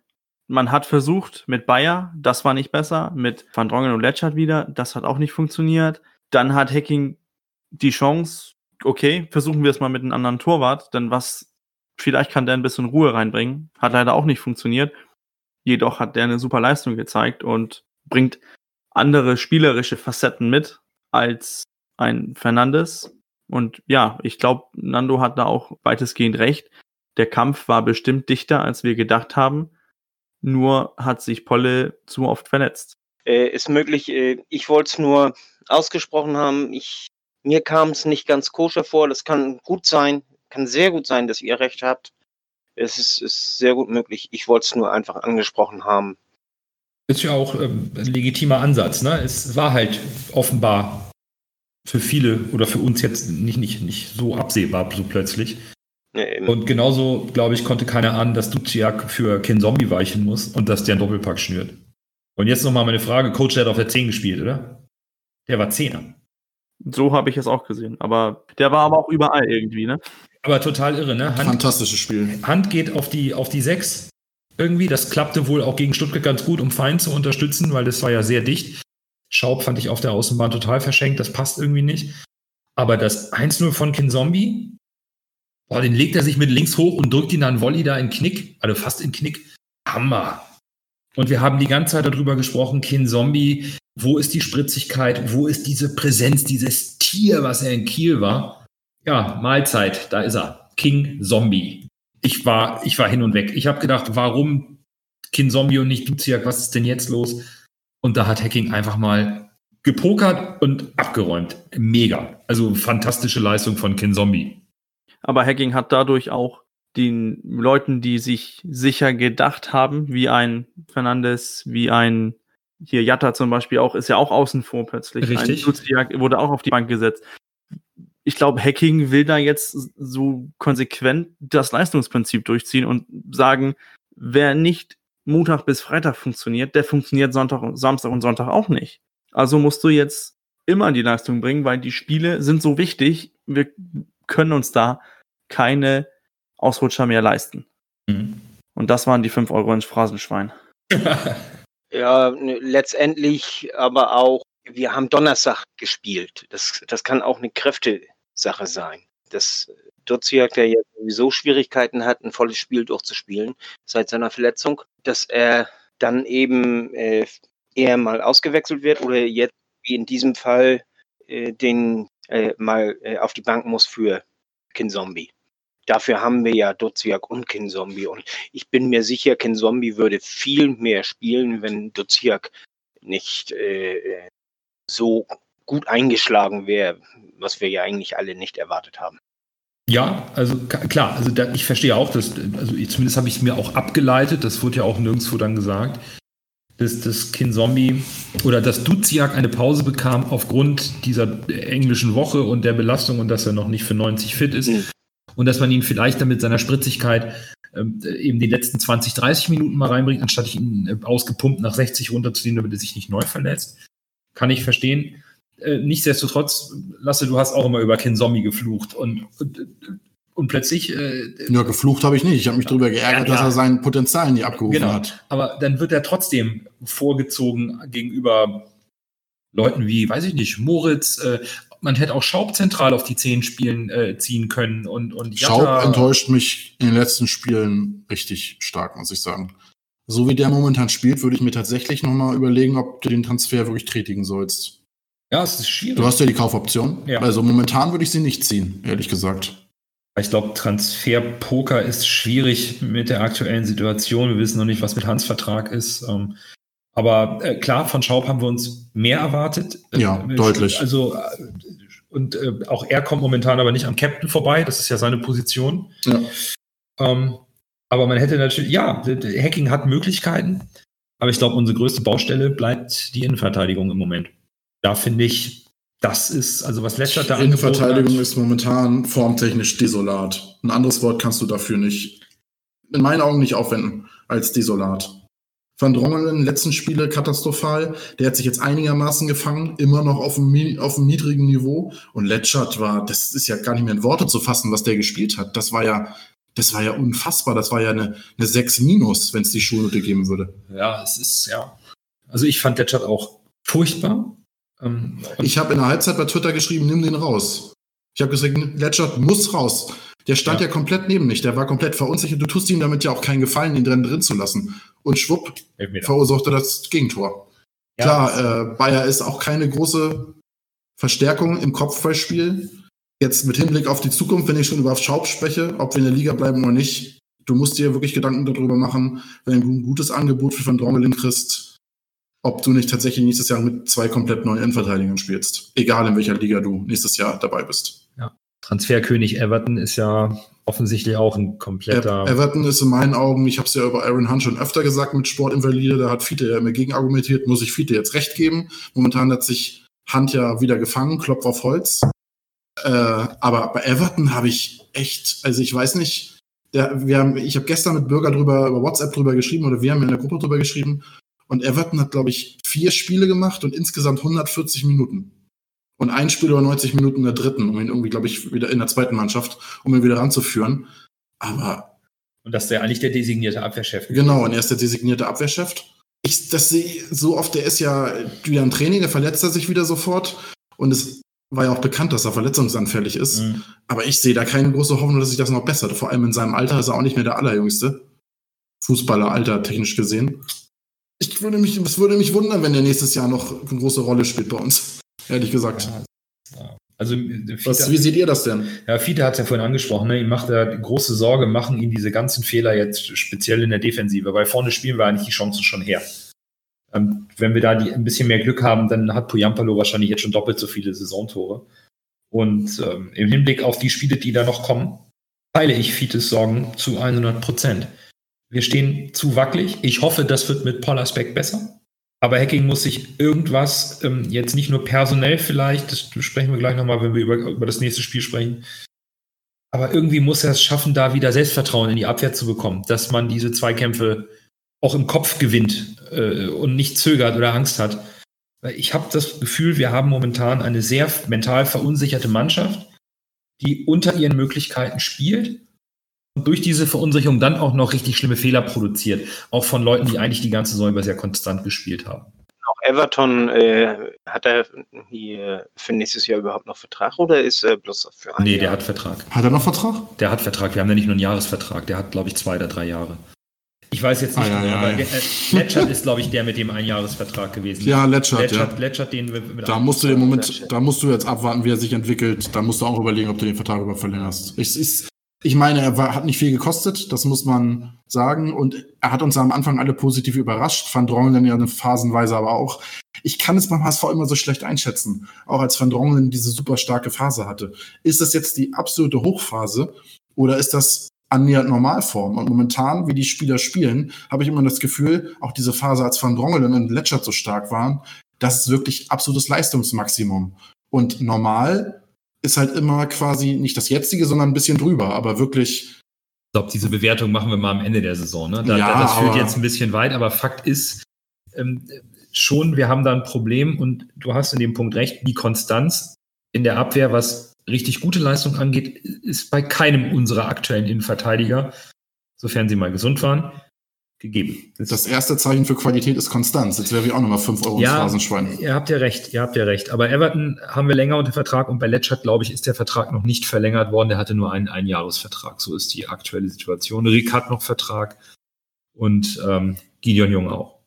Man hat versucht mit Bayer, das war nicht besser, mit Van Drongen und Letschert wieder, das hat auch nicht funktioniert. Dann hat Hacking die Chance, okay, versuchen wir es mal mit einem anderen Torwart, denn was, vielleicht kann der ein bisschen Ruhe reinbringen. Hat leider auch nicht funktioniert. Jedoch hat der eine super Leistung gezeigt und bringt andere spielerische Facetten mit als ein Fernandes. Und ja, ich glaube, Nando hat da auch weitestgehend recht. Der Kampf war bestimmt dichter, als wir gedacht haben. Nur hat sich Polle zu oft verletzt. Äh, ist möglich. Äh, ich wollte es nur ausgesprochen haben. Ich mir kam es nicht ganz koscher vor. Das kann gut sein, kann sehr gut sein, dass ihr recht habt. Es ist, ist sehr gut möglich. Ich wollte es nur einfach angesprochen haben. Ist ja auch ähm, ein legitimer Ansatz. Ne? Es war halt offenbar für viele oder für uns jetzt nicht, nicht, nicht so absehbar so plötzlich. Ja, und genauso, glaube ich, konnte keiner ahnen, dass Duziak für Ken Zombie weichen muss und dass der einen Doppelpack schnürt. Und jetzt nochmal meine Frage: Coach, der hat auf der 10 gespielt, oder? Der war Zehner. So habe ich es auch gesehen. Aber der war aber auch überall irgendwie, ne? Aber total irre, ne? Hand, Fantastisches Spiel. Hand geht auf die, auf die 6 irgendwie. Das klappte wohl auch gegen Stuttgart ganz gut, um Fein zu unterstützen, weil das war ja sehr dicht. Schaub fand ich auf der Außenbahn total verschenkt, das passt irgendwie nicht. Aber das 1-0 von Kinzombie, boah, den legt er sich mit links hoch und drückt ihn dann Volley da in Knick, also fast in Knick. Hammer. Und wir haben die ganze Zeit darüber gesprochen, Kinzombie, wo ist die Spritzigkeit, wo ist diese Präsenz, dieses Tier, was er in Kiel war. Ja, Mahlzeit, da ist er. King Zombie. Ich war, ich war hin und weg. Ich habe gedacht, warum King Zombie und nicht Duziak, was ist denn jetzt los? Und da hat Hacking einfach mal gepokert und abgeräumt. Mega. Also fantastische Leistung von Kin Zombie. Aber Hacking hat dadurch auch den Leuten, die sich sicher gedacht haben, wie ein Fernandes, wie ein hier Jatta zum Beispiel auch, ist ja auch außen vor plötzlich. Richtig. Ein wurde auch auf die Bank gesetzt. Ich glaube, Hacking will da jetzt so konsequent das Leistungsprinzip durchziehen und sagen, wer nicht Montag bis Freitag funktioniert, der funktioniert Sonntag, Samstag und Sonntag auch nicht. Also musst du jetzt immer die Leistung bringen, weil die Spiele sind so wichtig. Wir können uns da keine Ausrutscher mehr leisten. Mhm. Und das waren die 5 Euro ins Phrasenschwein. Ja, ne, letztendlich aber auch, wir haben Donnerstag gespielt. Das, das kann auch eine Kräftesache sein. Dass Duziak, der ja sowieso Schwierigkeiten hat, ein volles Spiel durchzuspielen seit seiner Verletzung, dass er dann eben äh, eher mal ausgewechselt wird oder jetzt wie in diesem Fall äh, den äh, mal äh, auf die Bank muss für Kinzombie. Dafür haben wir ja Duziak und Kinzombie und ich bin mir sicher, Kinzombie würde viel mehr spielen, wenn Duziak nicht äh, so gut eingeschlagen wäre, was wir ja eigentlich alle nicht erwartet haben. Ja, also klar, also da, ich verstehe auch, dass, also ich, zumindest habe ich es mir auch abgeleitet, das wurde ja auch nirgendwo dann gesagt, dass das Kinzombie oder dass Duziak eine Pause bekam aufgrund dieser englischen Woche und der Belastung und dass er noch nicht für 90 fit ist Mhm. Und dass man ihn vielleicht dann mit seiner Spritzigkeit ähm, eben die letzten 20, 30 Minuten mal reinbringt, anstatt ihn äh, ausgepumpt nach 60 runterzuziehen, damit er sich nicht neu verletzt. Kann ich verstehen. Äh, nichtsdestotrotz, Lasse, du hast auch immer über Ken Zombie geflucht und, und, und plötzlich, äh, Ja, geflucht habe ich nicht. Ich habe mich darüber geärgert, Ja, dass er sein Potenzial nie abgerufen genau, hat. aber dann wird er trotzdem vorgezogen gegenüber Leuten wie, weiß ich nicht, Moritz, äh, man hätte auch Schaub zentral auf die Zehen spielen, äh, ziehen können und, und Schaub Jatta- enttäuscht mich in den letzten Spielen richtig stark, muss ich sagen. So wie der momentan spielt, würde ich mir tatsächlich nochmal überlegen, ob du den Transfer wirklich tätigen sollst. Ja, es ist schwierig. Du hast ja die Kaufoption. Ja. Also momentan würde ich sie nicht ziehen, ehrlich gesagt. Ich glaube, Transferpoker ist schwierig mit der aktuellen Situation. Wir wissen noch nicht, was mit Hans Vertrag ist. Ähm, aber äh, klar, von Schaub haben wir uns mehr erwartet. Ja, Äh, deutlich. Also, äh, und äh, auch er kommt momentan aber nicht am Captain vorbei. Das ist ja seine Position. Ja. Ähm, aber man hätte natürlich, ja, Hacking hat Möglichkeiten. Aber ich glaube, unsere größte Baustelle bleibt die Innenverteidigung im Moment. Da finde ich, das ist, also was Letzter da Innenverteidigung hat- ist momentan formtechnisch desolat. Ein anderes Wort kannst du dafür nicht, in meinen Augen nicht aufwenden, als desolat. Van Drongelen, letzten Spiele katastrophal. Der hat sich jetzt einigermaßen gefangen, immer noch auf einem, auf einem niedrigen Niveau. Und Letschert war, das ist ja gar nicht mehr in Worte zu fassen, was der gespielt hat. Das war ja, das war ja unfassbar. Das war ja eine, eine 6 minus, wenn es die Schulnote geben würde. Ja, es ist, ja. Also ich fand Letschert auch furchtbar. Ähm, Ich habe in der Halbzeit bei Twitter geschrieben, nimm den raus. Ich habe gesagt, Letschert muss raus. Der stand ja. Ja. komplett neben mich, der war komplett verunsichert. Du tust ihm damit ja auch keinen Gefallen, ihn drin, drin zu lassen. Und schwupp, Elfmeter. verursachte das Gegentor. Ja. Klar, äh, Bayer ist auch keine große Verstärkung im Kopfballspiel. Jetzt mit Hinblick auf die Zukunft, wenn ich schon über Schaub spreche, ob wir in der Liga bleiben oder nicht, du musst dir wirklich Gedanken darüber machen, wenn du ein gutes Angebot für Van Drongelen kriegst, ob du nicht tatsächlich nächstes Jahr mit zwei komplett neuen Innenverteidigern spielst. Egal in welcher Liga du nächstes Jahr dabei bist. Transferkönig Everton ist ja offensichtlich auch ein kompletter. Ev- Everton ist in meinen Augen, ich habe es ja über Aaron Hunt schon öfter gesagt mit Sportinvalide, da hat Fiete ja immer gegen argumentiert, muss ich Fiete jetzt recht geben. Momentan hat sich Hunt ja wieder gefangen, Klopf auf Holz. Äh, aber bei Everton habe ich echt, also ich weiß nicht, der, wir haben, ich habe gestern mit Bürger drüber, über WhatsApp drüber geschrieben oder wir haben in der Gruppe drüber geschrieben und Everton hat, glaube ich, vier Spiele gemacht und insgesamt 140 Minuten. Und ein Spiel über 90 Minuten in der dritten, um ihn irgendwie, glaube ich, wieder in der zweiten Mannschaft, um ihn wieder ranzuführen. Aber und das ist ja eigentlich der designierte Abwehrchef. Genau, und er ist der designierte Abwehrchef. ich, das sehe so oft, der ist ja wieder im Training, der verletzt er sich wieder sofort. Und es war ja auch bekannt, dass er verletzungsanfällig ist. Mhm. Aber ich sehe da keine große Hoffnung, dass sich das noch bessert. Vor allem in seinem Alter ist er auch nicht mehr der Allerjüngste. Fußballeralter technisch gesehen. Ich würde mich, es würde mich wundern, wenn er nächstes Jahr noch eine große Rolle spielt bei uns. Ehrlich gesagt. Ja. Also, äh, Was, Fiete- wie seht ihr das denn? Ja, Fiete hat es ja vorhin angesprochen, ne? ihm macht er große Sorge, machen ihm diese ganzen Fehler jetzt speziell in der Defensive, weil vorne spielen wir eigentlich die Chancen schon her. Ähm, wenn wir da die, ein bisschen mehr Glück haben, dann hat Pujampalo wahrscheinlich jetzt schon doppelt so viele Saisontore. Und ähm, im Hinblick auf die Spiele, die da noch kommen, teile ich Fietes Sorgen zu 100 Prozent. Wir stehen zu wackelig. Ich hoffe, das wird mit Pollersbeck besser. Aber Hacking muss sich irgendwas, ähm, jetzt nicht nur personell vielleicht, das sprechen wir gleich nochmal, wenn wir über, über das nächste Spiel sprechen, aber irgendwie muss er es schaffen, da wieder Selbstvertrauen in die Abwehr zu bekommen, dass man diese Zweikämpfe auch im Kopf gewinnt äh, und nicht zögert oder Angst hat. Ich habe das Gefühl, wir haben momentan eine sehr mental verunsicherte Mannschaft, die unter ihren Möglichkeiten spielt durch diese Verunsicherung dann auch noch richtig schlimme Fehler produziert. Auch von Leuten, die eigentlich die ganze Saison über sehr konstant gespielt haben. Auch Everton, äh, hat er hier für nächstes Jahr überhaupt noch Vertrag oder ist er bloß für ein Nee, Jahr? der hat Vertrag. Hat er noch Vertrag? Der hat Vertrag. Wir haben ja nicht nur einen Jahresvertrag. Der hat, glaube ich, zwei oder drei Jahre. Ich weiß jetzt nicht, Ah, ja, ja, aber ja. der- äh, Letschert ist, glaube ich, der mit dem Einjahresvertrag gewesen. Ja, Letschert, Letschert, ja. Letschert den wir mit Da musst du im Moment, da musst du jetzt abwarten, wie er sich entwickelt. Da musst du auch überlegen, ob du den Vertrag über verlängerst. Ich, ich, ich meine, er war, hat nicht viel gekostet, das muss man sagen. Und er hat uns am Anfang alle positiv überrascht. Van Drongelen ja eine phasenweise aber auch. Ich kann es beim HSV immer so schlecht einschätzen. Auch als Van Drongelen diese super starke Phase hatte. Ist das jetzt die absolute Hochphase oder ist das annähernd Normalform? Und momentan, wie die Spieler spielen, habe ich immer das Gefühl, auch diese Phase, als Van Drongelen und Letschert so stark waren, das ist wirklich absolutes Leistungsmaximum. Und normal ist halt immer quasi nicht das jetzige, sondern ein bisschen drüber, aber wirklich, Ich glaube, diese Bewertung machen wir mal am Ende der Saison. Ne? Da, Ja, da, das führt jetzt ein bisschen weit, aber Fakt ist ähm, schon, wir haben da ein Problem und du hast in dem Punkt recht, die Konstanz in der Abwehr, was richtig gute Leistung angeht, ist bei keinem unserer aktuellen Innenverteidiger, sofern sie mal gesund waren, gegeben. das erste Zeichen für Qualität ist Konstanz. Jetzt wäre wir auch nochmal 5 Euro ins Ja, Phrasenschwein. ihr habt ja recht, ihr habt ja recht. Aber Everton haben wir länger unter Vertrag und bei Letschert, glaube ich, ist der Vertrag noch nicht verlängert worden. Der hatte nur einen Einjahresvertrag. So ist die aktuelle Situation. Rick hat noch Vertrag und ähm, Gideon Jung auch.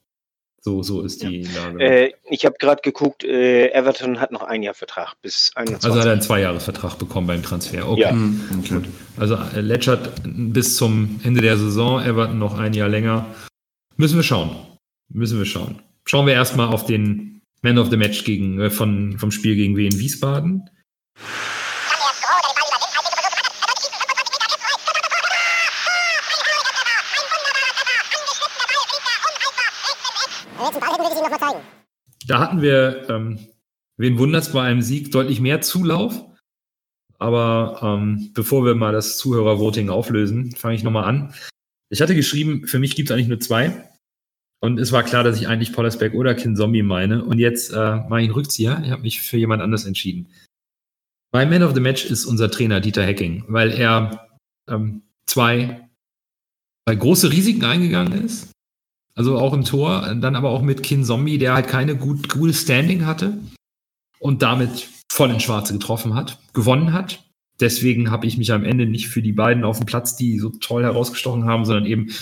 So, so ist die Lage. Äh, ich habe gerade geguckt, äh, Everton hat noch ein Jahr Vertrag bis 21. also hat er einen Zweijahresvertrag bekommen beim Transfer. Okay. Ja. Hm, okay. Also äh, Letschert bis zum Ende der Saison, Everton noch ein Jahr länger. Müssen wir schauen. Müssen wir schauen. Schauen wir erstmal auf den Man of the Match gegen, äh, von, vom Spiel gegen Wien Wiesbaden. Da hatten wir, ähm, wen wundert's bei einem Sieg, deutlich mehr Zulauf. Aber ähm, bevor wir mal das Zuhörervoting auflösen, fange ich nochmal an. Ich hatte geschrieben, für mich gibt es eigentlich nur zwei. Und es war klar, dass ich eigentlich Pollersbeck oder Kin Zombie meine. Und jetzt äh, mache ich einen Rückzieher. Ich habe mich für jemand anders entschieden. Mein Man of the Match ist unser Trainer Dieter Hecking, weil er ähm, zwei, zwei große Risiken eingegangen ist. Also auch im Tor, dann aber auch mit Kin Zombie, der halt keine gut, gutes Standing hatte und damit voll ins Schwarze getroffen hat, gewonnen hat. Deswegen habe ich mich am Ende nicht für die beiden auf dem Platz, die so toll herausgestochen haben, sondern eben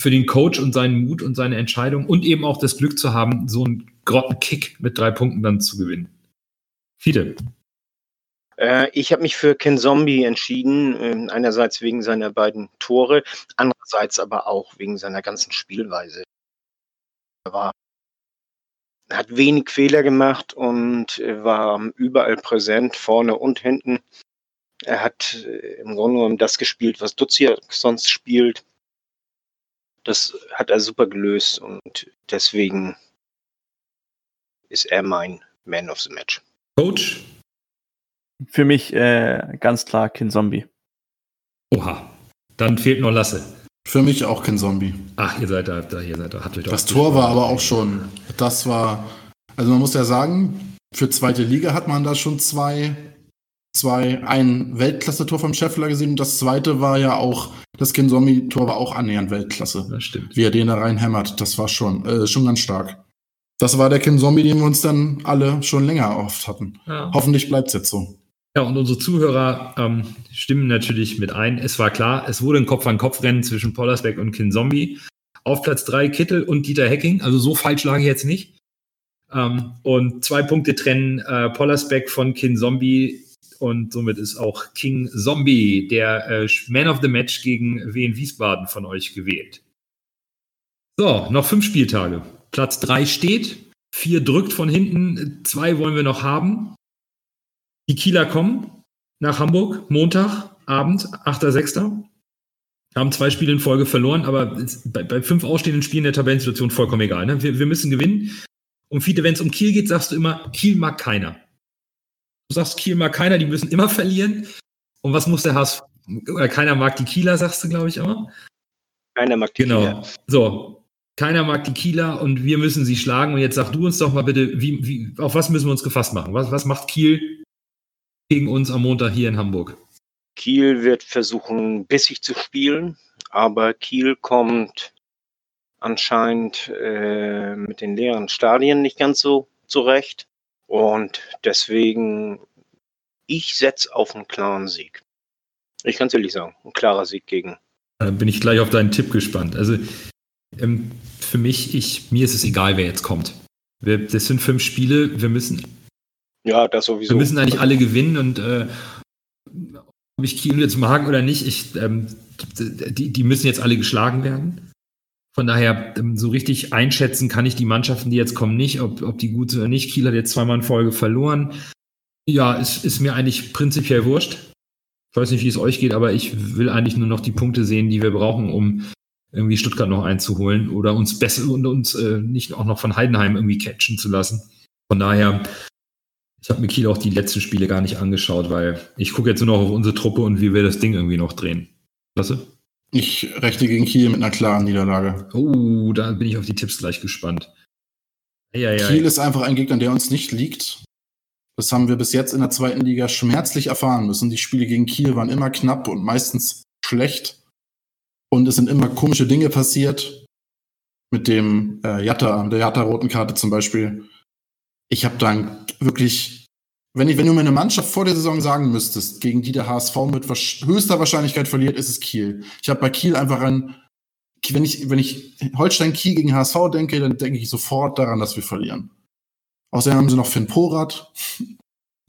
für den Coach und seinen Mut und seine Entscheidung und eben auch das Glück zu haben, so einen Grottenkick mit drei Punkten dann zu gewinnen. Fiete. Äh, ich habe mich für Ken Zombie entschieden, ähm, einerseits wegen seiner beiden Tore, andererseits aber auch wegen seiner ganzen Spielweise. Er war, hat wenig Fehler gemacht und äh, war überall präsent, vorne und hinten. Er hat äh, im Grunde genommen das gespielt, was Duziak sonst spielt. Das hat er super gelöst und deswegen ist er mein Man of the Match. Coach. Für mich äh, ganz klar Kin Zombie. Oha. Dann fehlt noch Lasse. Für mich auch kein Zombie. Ach, ihr seid da, da ihr seid da. Habt euch doch Das Tor war aber auch schon, das war, also man muss ja sagen, für zweite Liga hat man da schon zwei, zwei, ein Weltklasse-Tor vom Scheffler gesehen und das zweite war ja auch, das Kinzombie-Tor war auch annähernd Weltklasse. Das stimmt. Wie er den da reinhämmert, das war schon, äh, schon ganz stark. Das war der Kinzombie, den wir uns dann alle schon länger oft hatten. Ja. Hoffentlich bleibt's jetzt so. Ja, und unsere Zuhörer ähm, stimmen natürlich mit ein. Es war klar, es wurde ein Kopf-an-Kopf-Rennen zwischen Pollersbeck und Kinzombie. Auf Platz drei Kittel und Dieter Hecking. Also so falsch lag ich jetzt nicht. Ähm, und zwei Punkte trennen äh, Pollersbeck von Kinzombie. Und somit ist auch King Zombie, der äh, Man of the Match gegen Wien Wiesbaden von euch gewählt. So, noch fünf Spieltage. Platz drei steht, vier drückt von hinten, zwei wollen wir noch haben. Die Kieler kommen nach Hamburg, Montag, Abend, 8.6. Haben zwei Spiele in Folge verloren, aber bei, bei fünf ausstehenden Spielen der Tabellensituation vollkommen egal. Ne? Wir, wir müssen gewinnen. Und Fiete, wenn es um Kiel geht, sagst du immer, Kiel mag keiner. Du sagst, Kiel mag keiner, die müssen immer verlieren. Und was muss der HSV? Oder keiner mag die Kieler, sagst du, glaube ich, immer. Keiner mag die Genau. Kieler. So, keiner mag die Kieler und wir müssen sie schlagen. Und jetzt sag du uns doch mal bitte, wie, wie, auf was müssen wir uns gefasst machen? Was, was macht Kiel gegen uns am Montag hier in Hamburg? Kiel wird versuchen, bissig zu spielen, aber Kiel kommt anscheinend äh, mit den leeren Stadien nicht ganz so zurecht. Und deswegen, ich setze auf einen klaren Sieg. Ich kann es ehrlich sagen, ein klarer Sieg gegen. Da bin ich gleich auf deinen Tipp gespannt. Also ähm, für mich, ich, mir ist es egal, wer jetzt kommt. Wir, das sind fünf Spiele, wir müssen, Ja, das sowieso. wir müssen eigentlich alle gewinnen und äh, ob ich Kiel jetzt mag oder nicht, ich, ähm, die, die müssen jetzt alle geschlagen werden. Von daher, ähm, so richtig einschätzen kann ich die Mannschaften, die jetzt kommen, nicht, ob, ob die gut sind oder nicht. Kiel hat jetzt zweimal in Folge verloren. Ja, es ist mir eigentlich prinzipiell wurscht. Ich weiß nicht, wie es euch geht, aber ich will eigentlich nur noch die Punkte sehen, die wir brauchen, um irgendwie Stuttgart noch einzuholen oder uns besser und uns äh, nicht auch noch von Heidenheim irgendwie catchen zu lassen. Von daher, ich habe mir Kiel auch die letzten Spiele gar nicht angeschaut, weil ich gucke jetzt nur noch auf unsere Truppe und wie wir das Ding irgendwie noch drehen. Klasse. Ich rechne gegen Kiel mit einer klaren Niederlage. Oh, da bin ich auf die Tipps gleich gespannt. Ja, Kiel ist einfach ein Gegner, der uns nicht liegt. Das haben wir bis jetzt in der zweiten Liga schmerzlich erfahren müssen. Die Spiele gegen Kiel waren immer knapp und meistens schlecht. Und es sind immer komische Dinge passiert. Mit dem äh, Jatta, der Jatta-roten Karte zum Beispiel. Ich habe dann wirklich, wenn, ich, wenn du mir eine Mannschaft vor der Saison sagen müsstest, gegen die der HSV mit höchster Wahrscheinlichkeit verliert, ist es Kiel. Ich habe bei Kiel einfach ein, wenn ich, wenn ich Holstein Kiel gegen HSV denke, dann denke ich sofort daran, dass wir verlieren. Außerdem haben sie noch Finn Porat.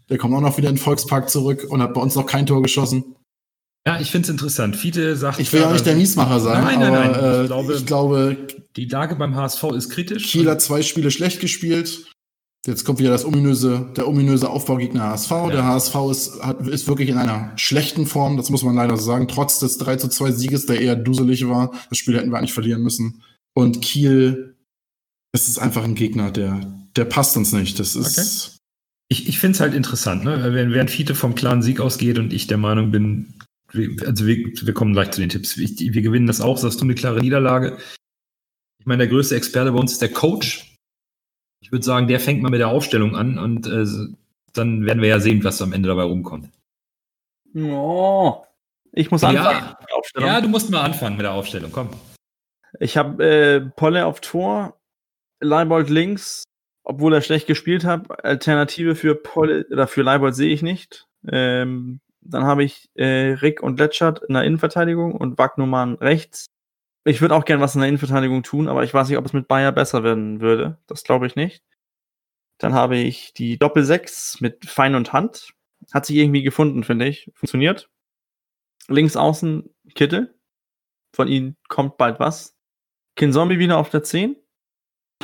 Der kommt auch noch wieder in den Volkspark zurück und hat bei uns noch kein Tor geschossen. Ja, ich finde es interessant. Fiete sagt. Ich will ja nicht der Miesmacher sein, Nein, nein, aber nein. Äh, Ich glaube- ich glaube, Die Lage beim HSV ist kritisch. Kiel hat zwei Spiele schlecht gespielt. Jetzt kommt wieder das ominöse, der ominöse Aufbaugegner HSV. Der HSV ist, hat, ist wirklich in einer schlechten Form, das muss man leider so sagen, trotz des 3 zu 2 Sieges, der eher duselig war. Das Spiel hätten wir eigentlich verlieren müssen. Und Kiel, das ist einfach ein Gegner, der, der passt uns nicht. Das ist, Ich, ich finde es halt interessant, ne? Wenn, während Fiete vom klaren Sieg ausgeht und ich der Meinung bin, wir, also wir, wir kommen gleich zu den Tipps. Ich, wir gewinnen das auch, sagst du eine klare Niederlage. Ich meine, der größte Experte bei uns ist der Coach. Ich würde sagen, der fängt mal mit der Aufstellung an und äh, dann werden wir ja sehen, was am Ende dabei rumkommt. Oh, ich muss Ja. anfangen. mit der Aufstellung. Ja, du musst mal anfangen mit der Aufstellung, komm. Ich habe äh, Polle auf Tor, Leibold links, obwohl er schlecht gespielt hat. Alternative für Polle oder für Leibold sehe ich nicht. Ähm, dann habe ich äh, Rick und Letschert in der Innenverteidigung und Wagnumann rechts. Ich würde auch gern was in der Innenverteidigung tun, aber ich weiß nicht, ob es mit Bayer besser werden würde. Das glaube ich nicht. Dann habe ich die Doppel-6 mit Fein und Hand. Hat sich irgendwie gefunden, finde ich. Funktioniert. Links außen Kittel. Von ihnen kommt bald was. Kinzombie wieder auf der 10.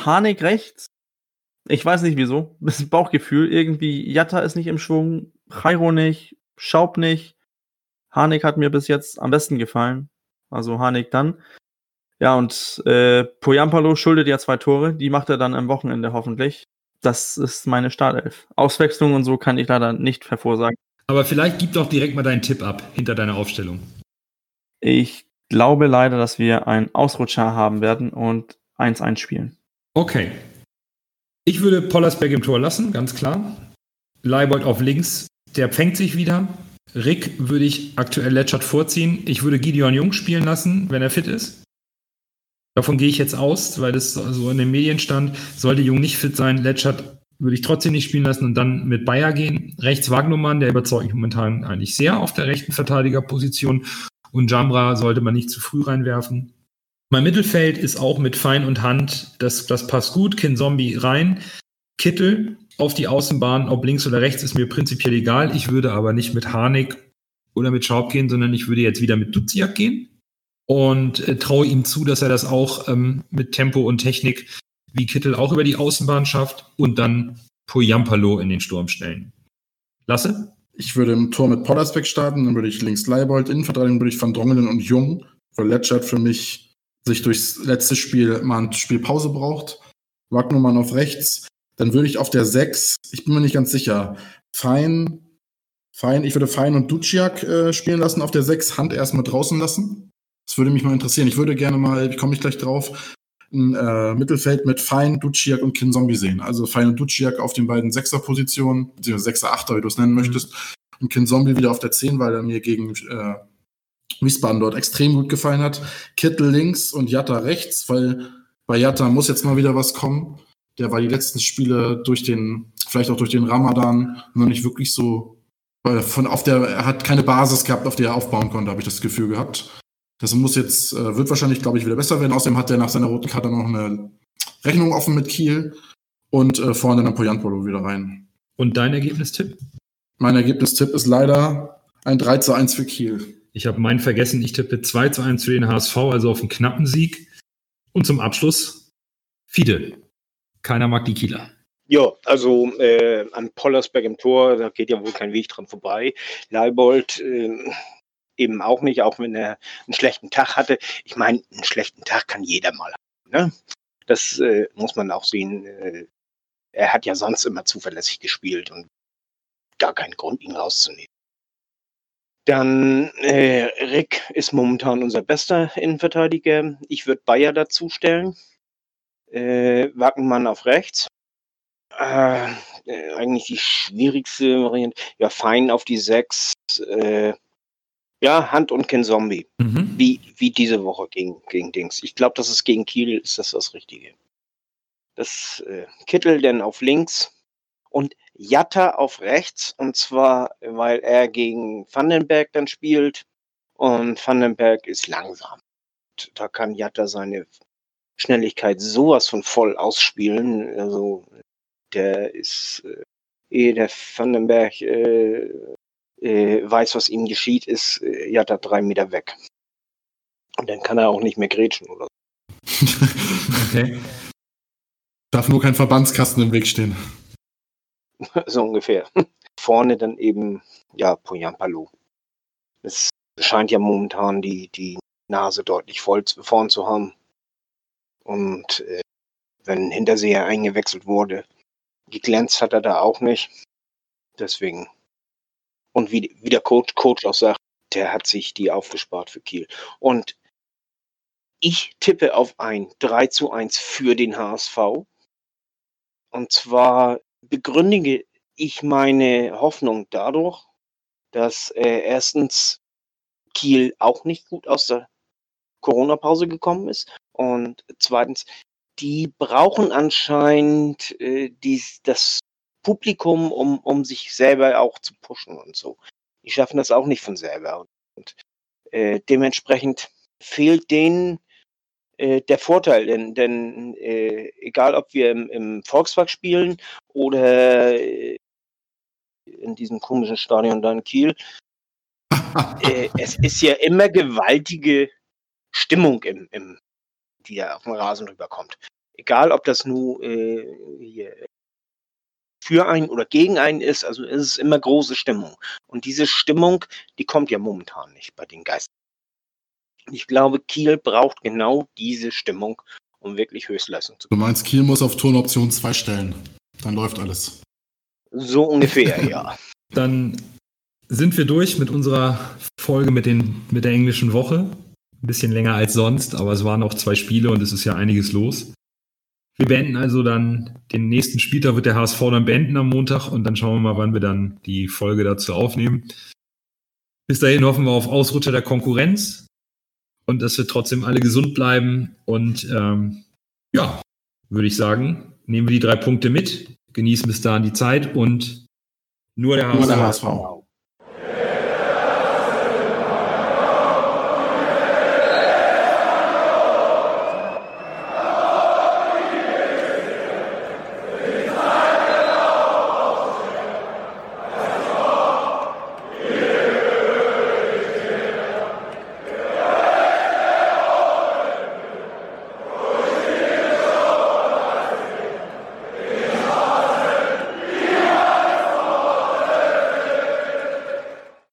Harnik rechts. Ich weiß nicht wieso. Das ist Bauchgefühl. Irgendwie Jatta ist nicht im Schwung. Jairo nicht. Schaub nicht. Harnik hat mir bis jetzt am besten gefallen. Also Harnik dann. Ja, und äh, Poyampalo schuldet ja zwei Tore. Die macht er dann am Wochenende hoffentlich. Das ist meine Startelf. Auswechslung und so kann ich leider nicht hervorsagen. Aber vielleicht gib doch direkt mal deinen Tipp ab hinter deiner Aufstellung. Ich glaube leider, dass wir einen Ausrutscher haben werden und 1-1 spielen. Okay. Ich würde Pollersberg im Tor lassen, ganz klar. Leibold auf links der fängt sich wieder. Rick würde ich aktuell Letschert vorziehen. Ich würde Gideon Jung spielen lassen, wenn er fit ist. Davon gehe ich jetzt aus, weil das so in den Medien stand. Sollte Jung nicht fit sein, Letschert würde ich trotzdem nicht spielen lassen und dann mit Bayer gehen. Rechts Wagnumann, der überzeugt mich momentan eigentlich sehr auf der rechten Verteidigerposition. Und Jambra sollte man nicht zu früh reinwerfen. Mein Mittelfeld ist auch mit Fein und Hand, das, das passt gut. Kin Zombie rein. Kittel auf die Außenbahn, ob links oder rechts, ist mir prinzipiell egal. Ich würde aber nicht mit Harnik oder mit Schaub gehen, sondern ich würde jetzt wieder mit Duziak gehen und äh, traue ihm zu, dass er das auch ähm, mit Tempo und Technik wie Kittel auch über die Außenbahn schafft und dann Poyampalo in den Sturm stellen. Lasse? Ich würde im Tor mit Poddersbeck starten, dann würde ich links Leibold, Innenverteidigung würde ich Van Drongelen und Jung, weil Letschert für mich sich durchs letzte Spiel mal eine Spielpause braucht. Wagnumann auf rechts, dann würde ich auf der 6, ich bin mir nicht ganz sicher, Fein, Fein, ich würde Fein und Duciak äh, spielen lassen auf der 6, Hand erstmal draußen lassen. Das würde mich mal interessieren. Ich würde gerne mal, wie komme ich gleich drauf, ein äh, Mittelfeld mit Fein, Duciak und Kinzombie sehen. Also Fein und Duciak auf den beiden Sechser-Positionen, beziehungsweise Sechser, Achter, wie du es nennen möchtest. Und Kinzombie wieder auf der 10, weil er mir gegen äh, Wiesbaden dort extrem gut gefallen hat. Kittel links und Jatta rechts, weil bei Jatta muss jetzt mal wieder was kommen. Der war die letzten Spiele durch den, vielleicht auch durch den Ramadan, noch nicht wirklich so, weil von auf der, er hat keine Basis gehabt, auf der er aufbauen konnte, habe ich das Gefühl gehabt. Das muss jetzt, äh, wird wahrscheinlich, glaube ich, wieder besser werden. Außerdem hat er nach seiner roten Karte noch eine Rechnung offen mit Kiel und äh, vorne dann Poyanpolo wieder rein. Und dein Ergebnistipp? Mein Ergebnistipp ist leider ein 3 zu 1 für Kiel. Ich habe meinen vergessen, ich tippe 2 zu 1 für den HSV, also auf einen knappen Sieg. Und zum Abschluss Fide. Keiner mag die Kieler. Ja, also äh, an Pollersberg im Tor, da geht ja wohl kein Weg dran vorbei. Leibold äh, eben auch nicht, auch wenn er einen schlechten Tag hatte. Ich meine, einen schlechten Tag kann jeder mal haben. Ne? Das äh, muss man auch sehen. Äh, er hat ja sonst immer zuverlässig gespielt und gar keinen Grund, ihn rauszunehmen. Dann äh, Rick ist momentan unser bester Innenverteidiger. Ich würde Bayer dazu stellen. Äh, Wackenmann auf rechts. Äh, äh, eigentlich die schwierigste Variante. Ja, Fein auf die sechs. Äh, ja, Hand und Ken Zombie. Mhm. Wie, wie diese Woche gegen, gegen Dings. Ich glaube, das ist gegen Kiel, ist das das Richtige. Das äh, Kittel denn auf links. Und Jatta auf rechts und zwar, weil er gegen Vandenberg dann spielt und Vandenberg ist langsam. Und da kann Jatta seine Schnelligkeit sowas von voll ausspielen. Also der ist, äh, ehe der Vandenberg äh, äh, weiß, was ihm geschieht, ist äh, Jatta drei Meter weg. Und dann kann er auch nicht mehr grätschen oder so. Okay. Darf nur kein Verbandskasten im Weg stehen. so ungefähr. Vorne dann eben, ja, Poyampalo. Es scheint ja momentan die, die Nase deutlich voll zu- vorn zu haben. Und äh, wenn Hinterseher eingewechselt wurde, geglänzt hat er da auch nicht. Deswegen. Und wie, wie der Coach, Coach auch sagt, der hat sich die aufgespart für Kiel. Und ich tippe auf ein 3 zu 1 für den HSV. Und zwar begründige ich meine Hoffnung dadurch, dass äh, erstens Kiel auch nicht gut aus der Corona-Pause gekommen ist und zweitens, die brauchen anscheinend äh, dies, das Publikum, um, um sich selber auch zu pushen und so. Die schaffen das auch nicht von selber. Und äh, dementsprechend fehlt denen äh, der Vorteil, denn, denn äh, egal ob wir im, im Volkswagen spielen oder äh, in diesem komischen Stadion da in Kiel, äh, es ist ja immer gewaltige Stimmung, im, im, die da auf dem Rasen rüberkommt. Egal ob das nur äh, hier für einen oder gegen einen ist, also es ist immer große Stimmung. Und diese Stimmung, die kommt ja momentan nicht bei den Geistern. Ich glaube, Kiel braucht genau diese Stimmung, um wirklich Höchstleistung zu Du meinst, Kiel muss auf Turnoption 2 stellen. Dann läuft alles. So ungefähr, ja. Dann sind wir durch mit unserer Folge mit, den, mit der englischen Woche. Ein bisschen länger als sonst, aber es waren auch zwei Spiele und es ist ja einiges los. Wir beenden also dann den nächsten Spieltag, wird der HSV dann beenden am Montag und dann schauen wir mal, wann wir dann die Folge dazu aufnehmen. Bis dahin hoffen wir auf Ausrutscher der Konkurrenz und dass wir trotzdem alle gesund bleiben. Und ähm, ja, würde ich sagen, nehmen wir die drei Punkte mit, genießen bis dahin die Zeit und nur der Nur der HSV. HSV.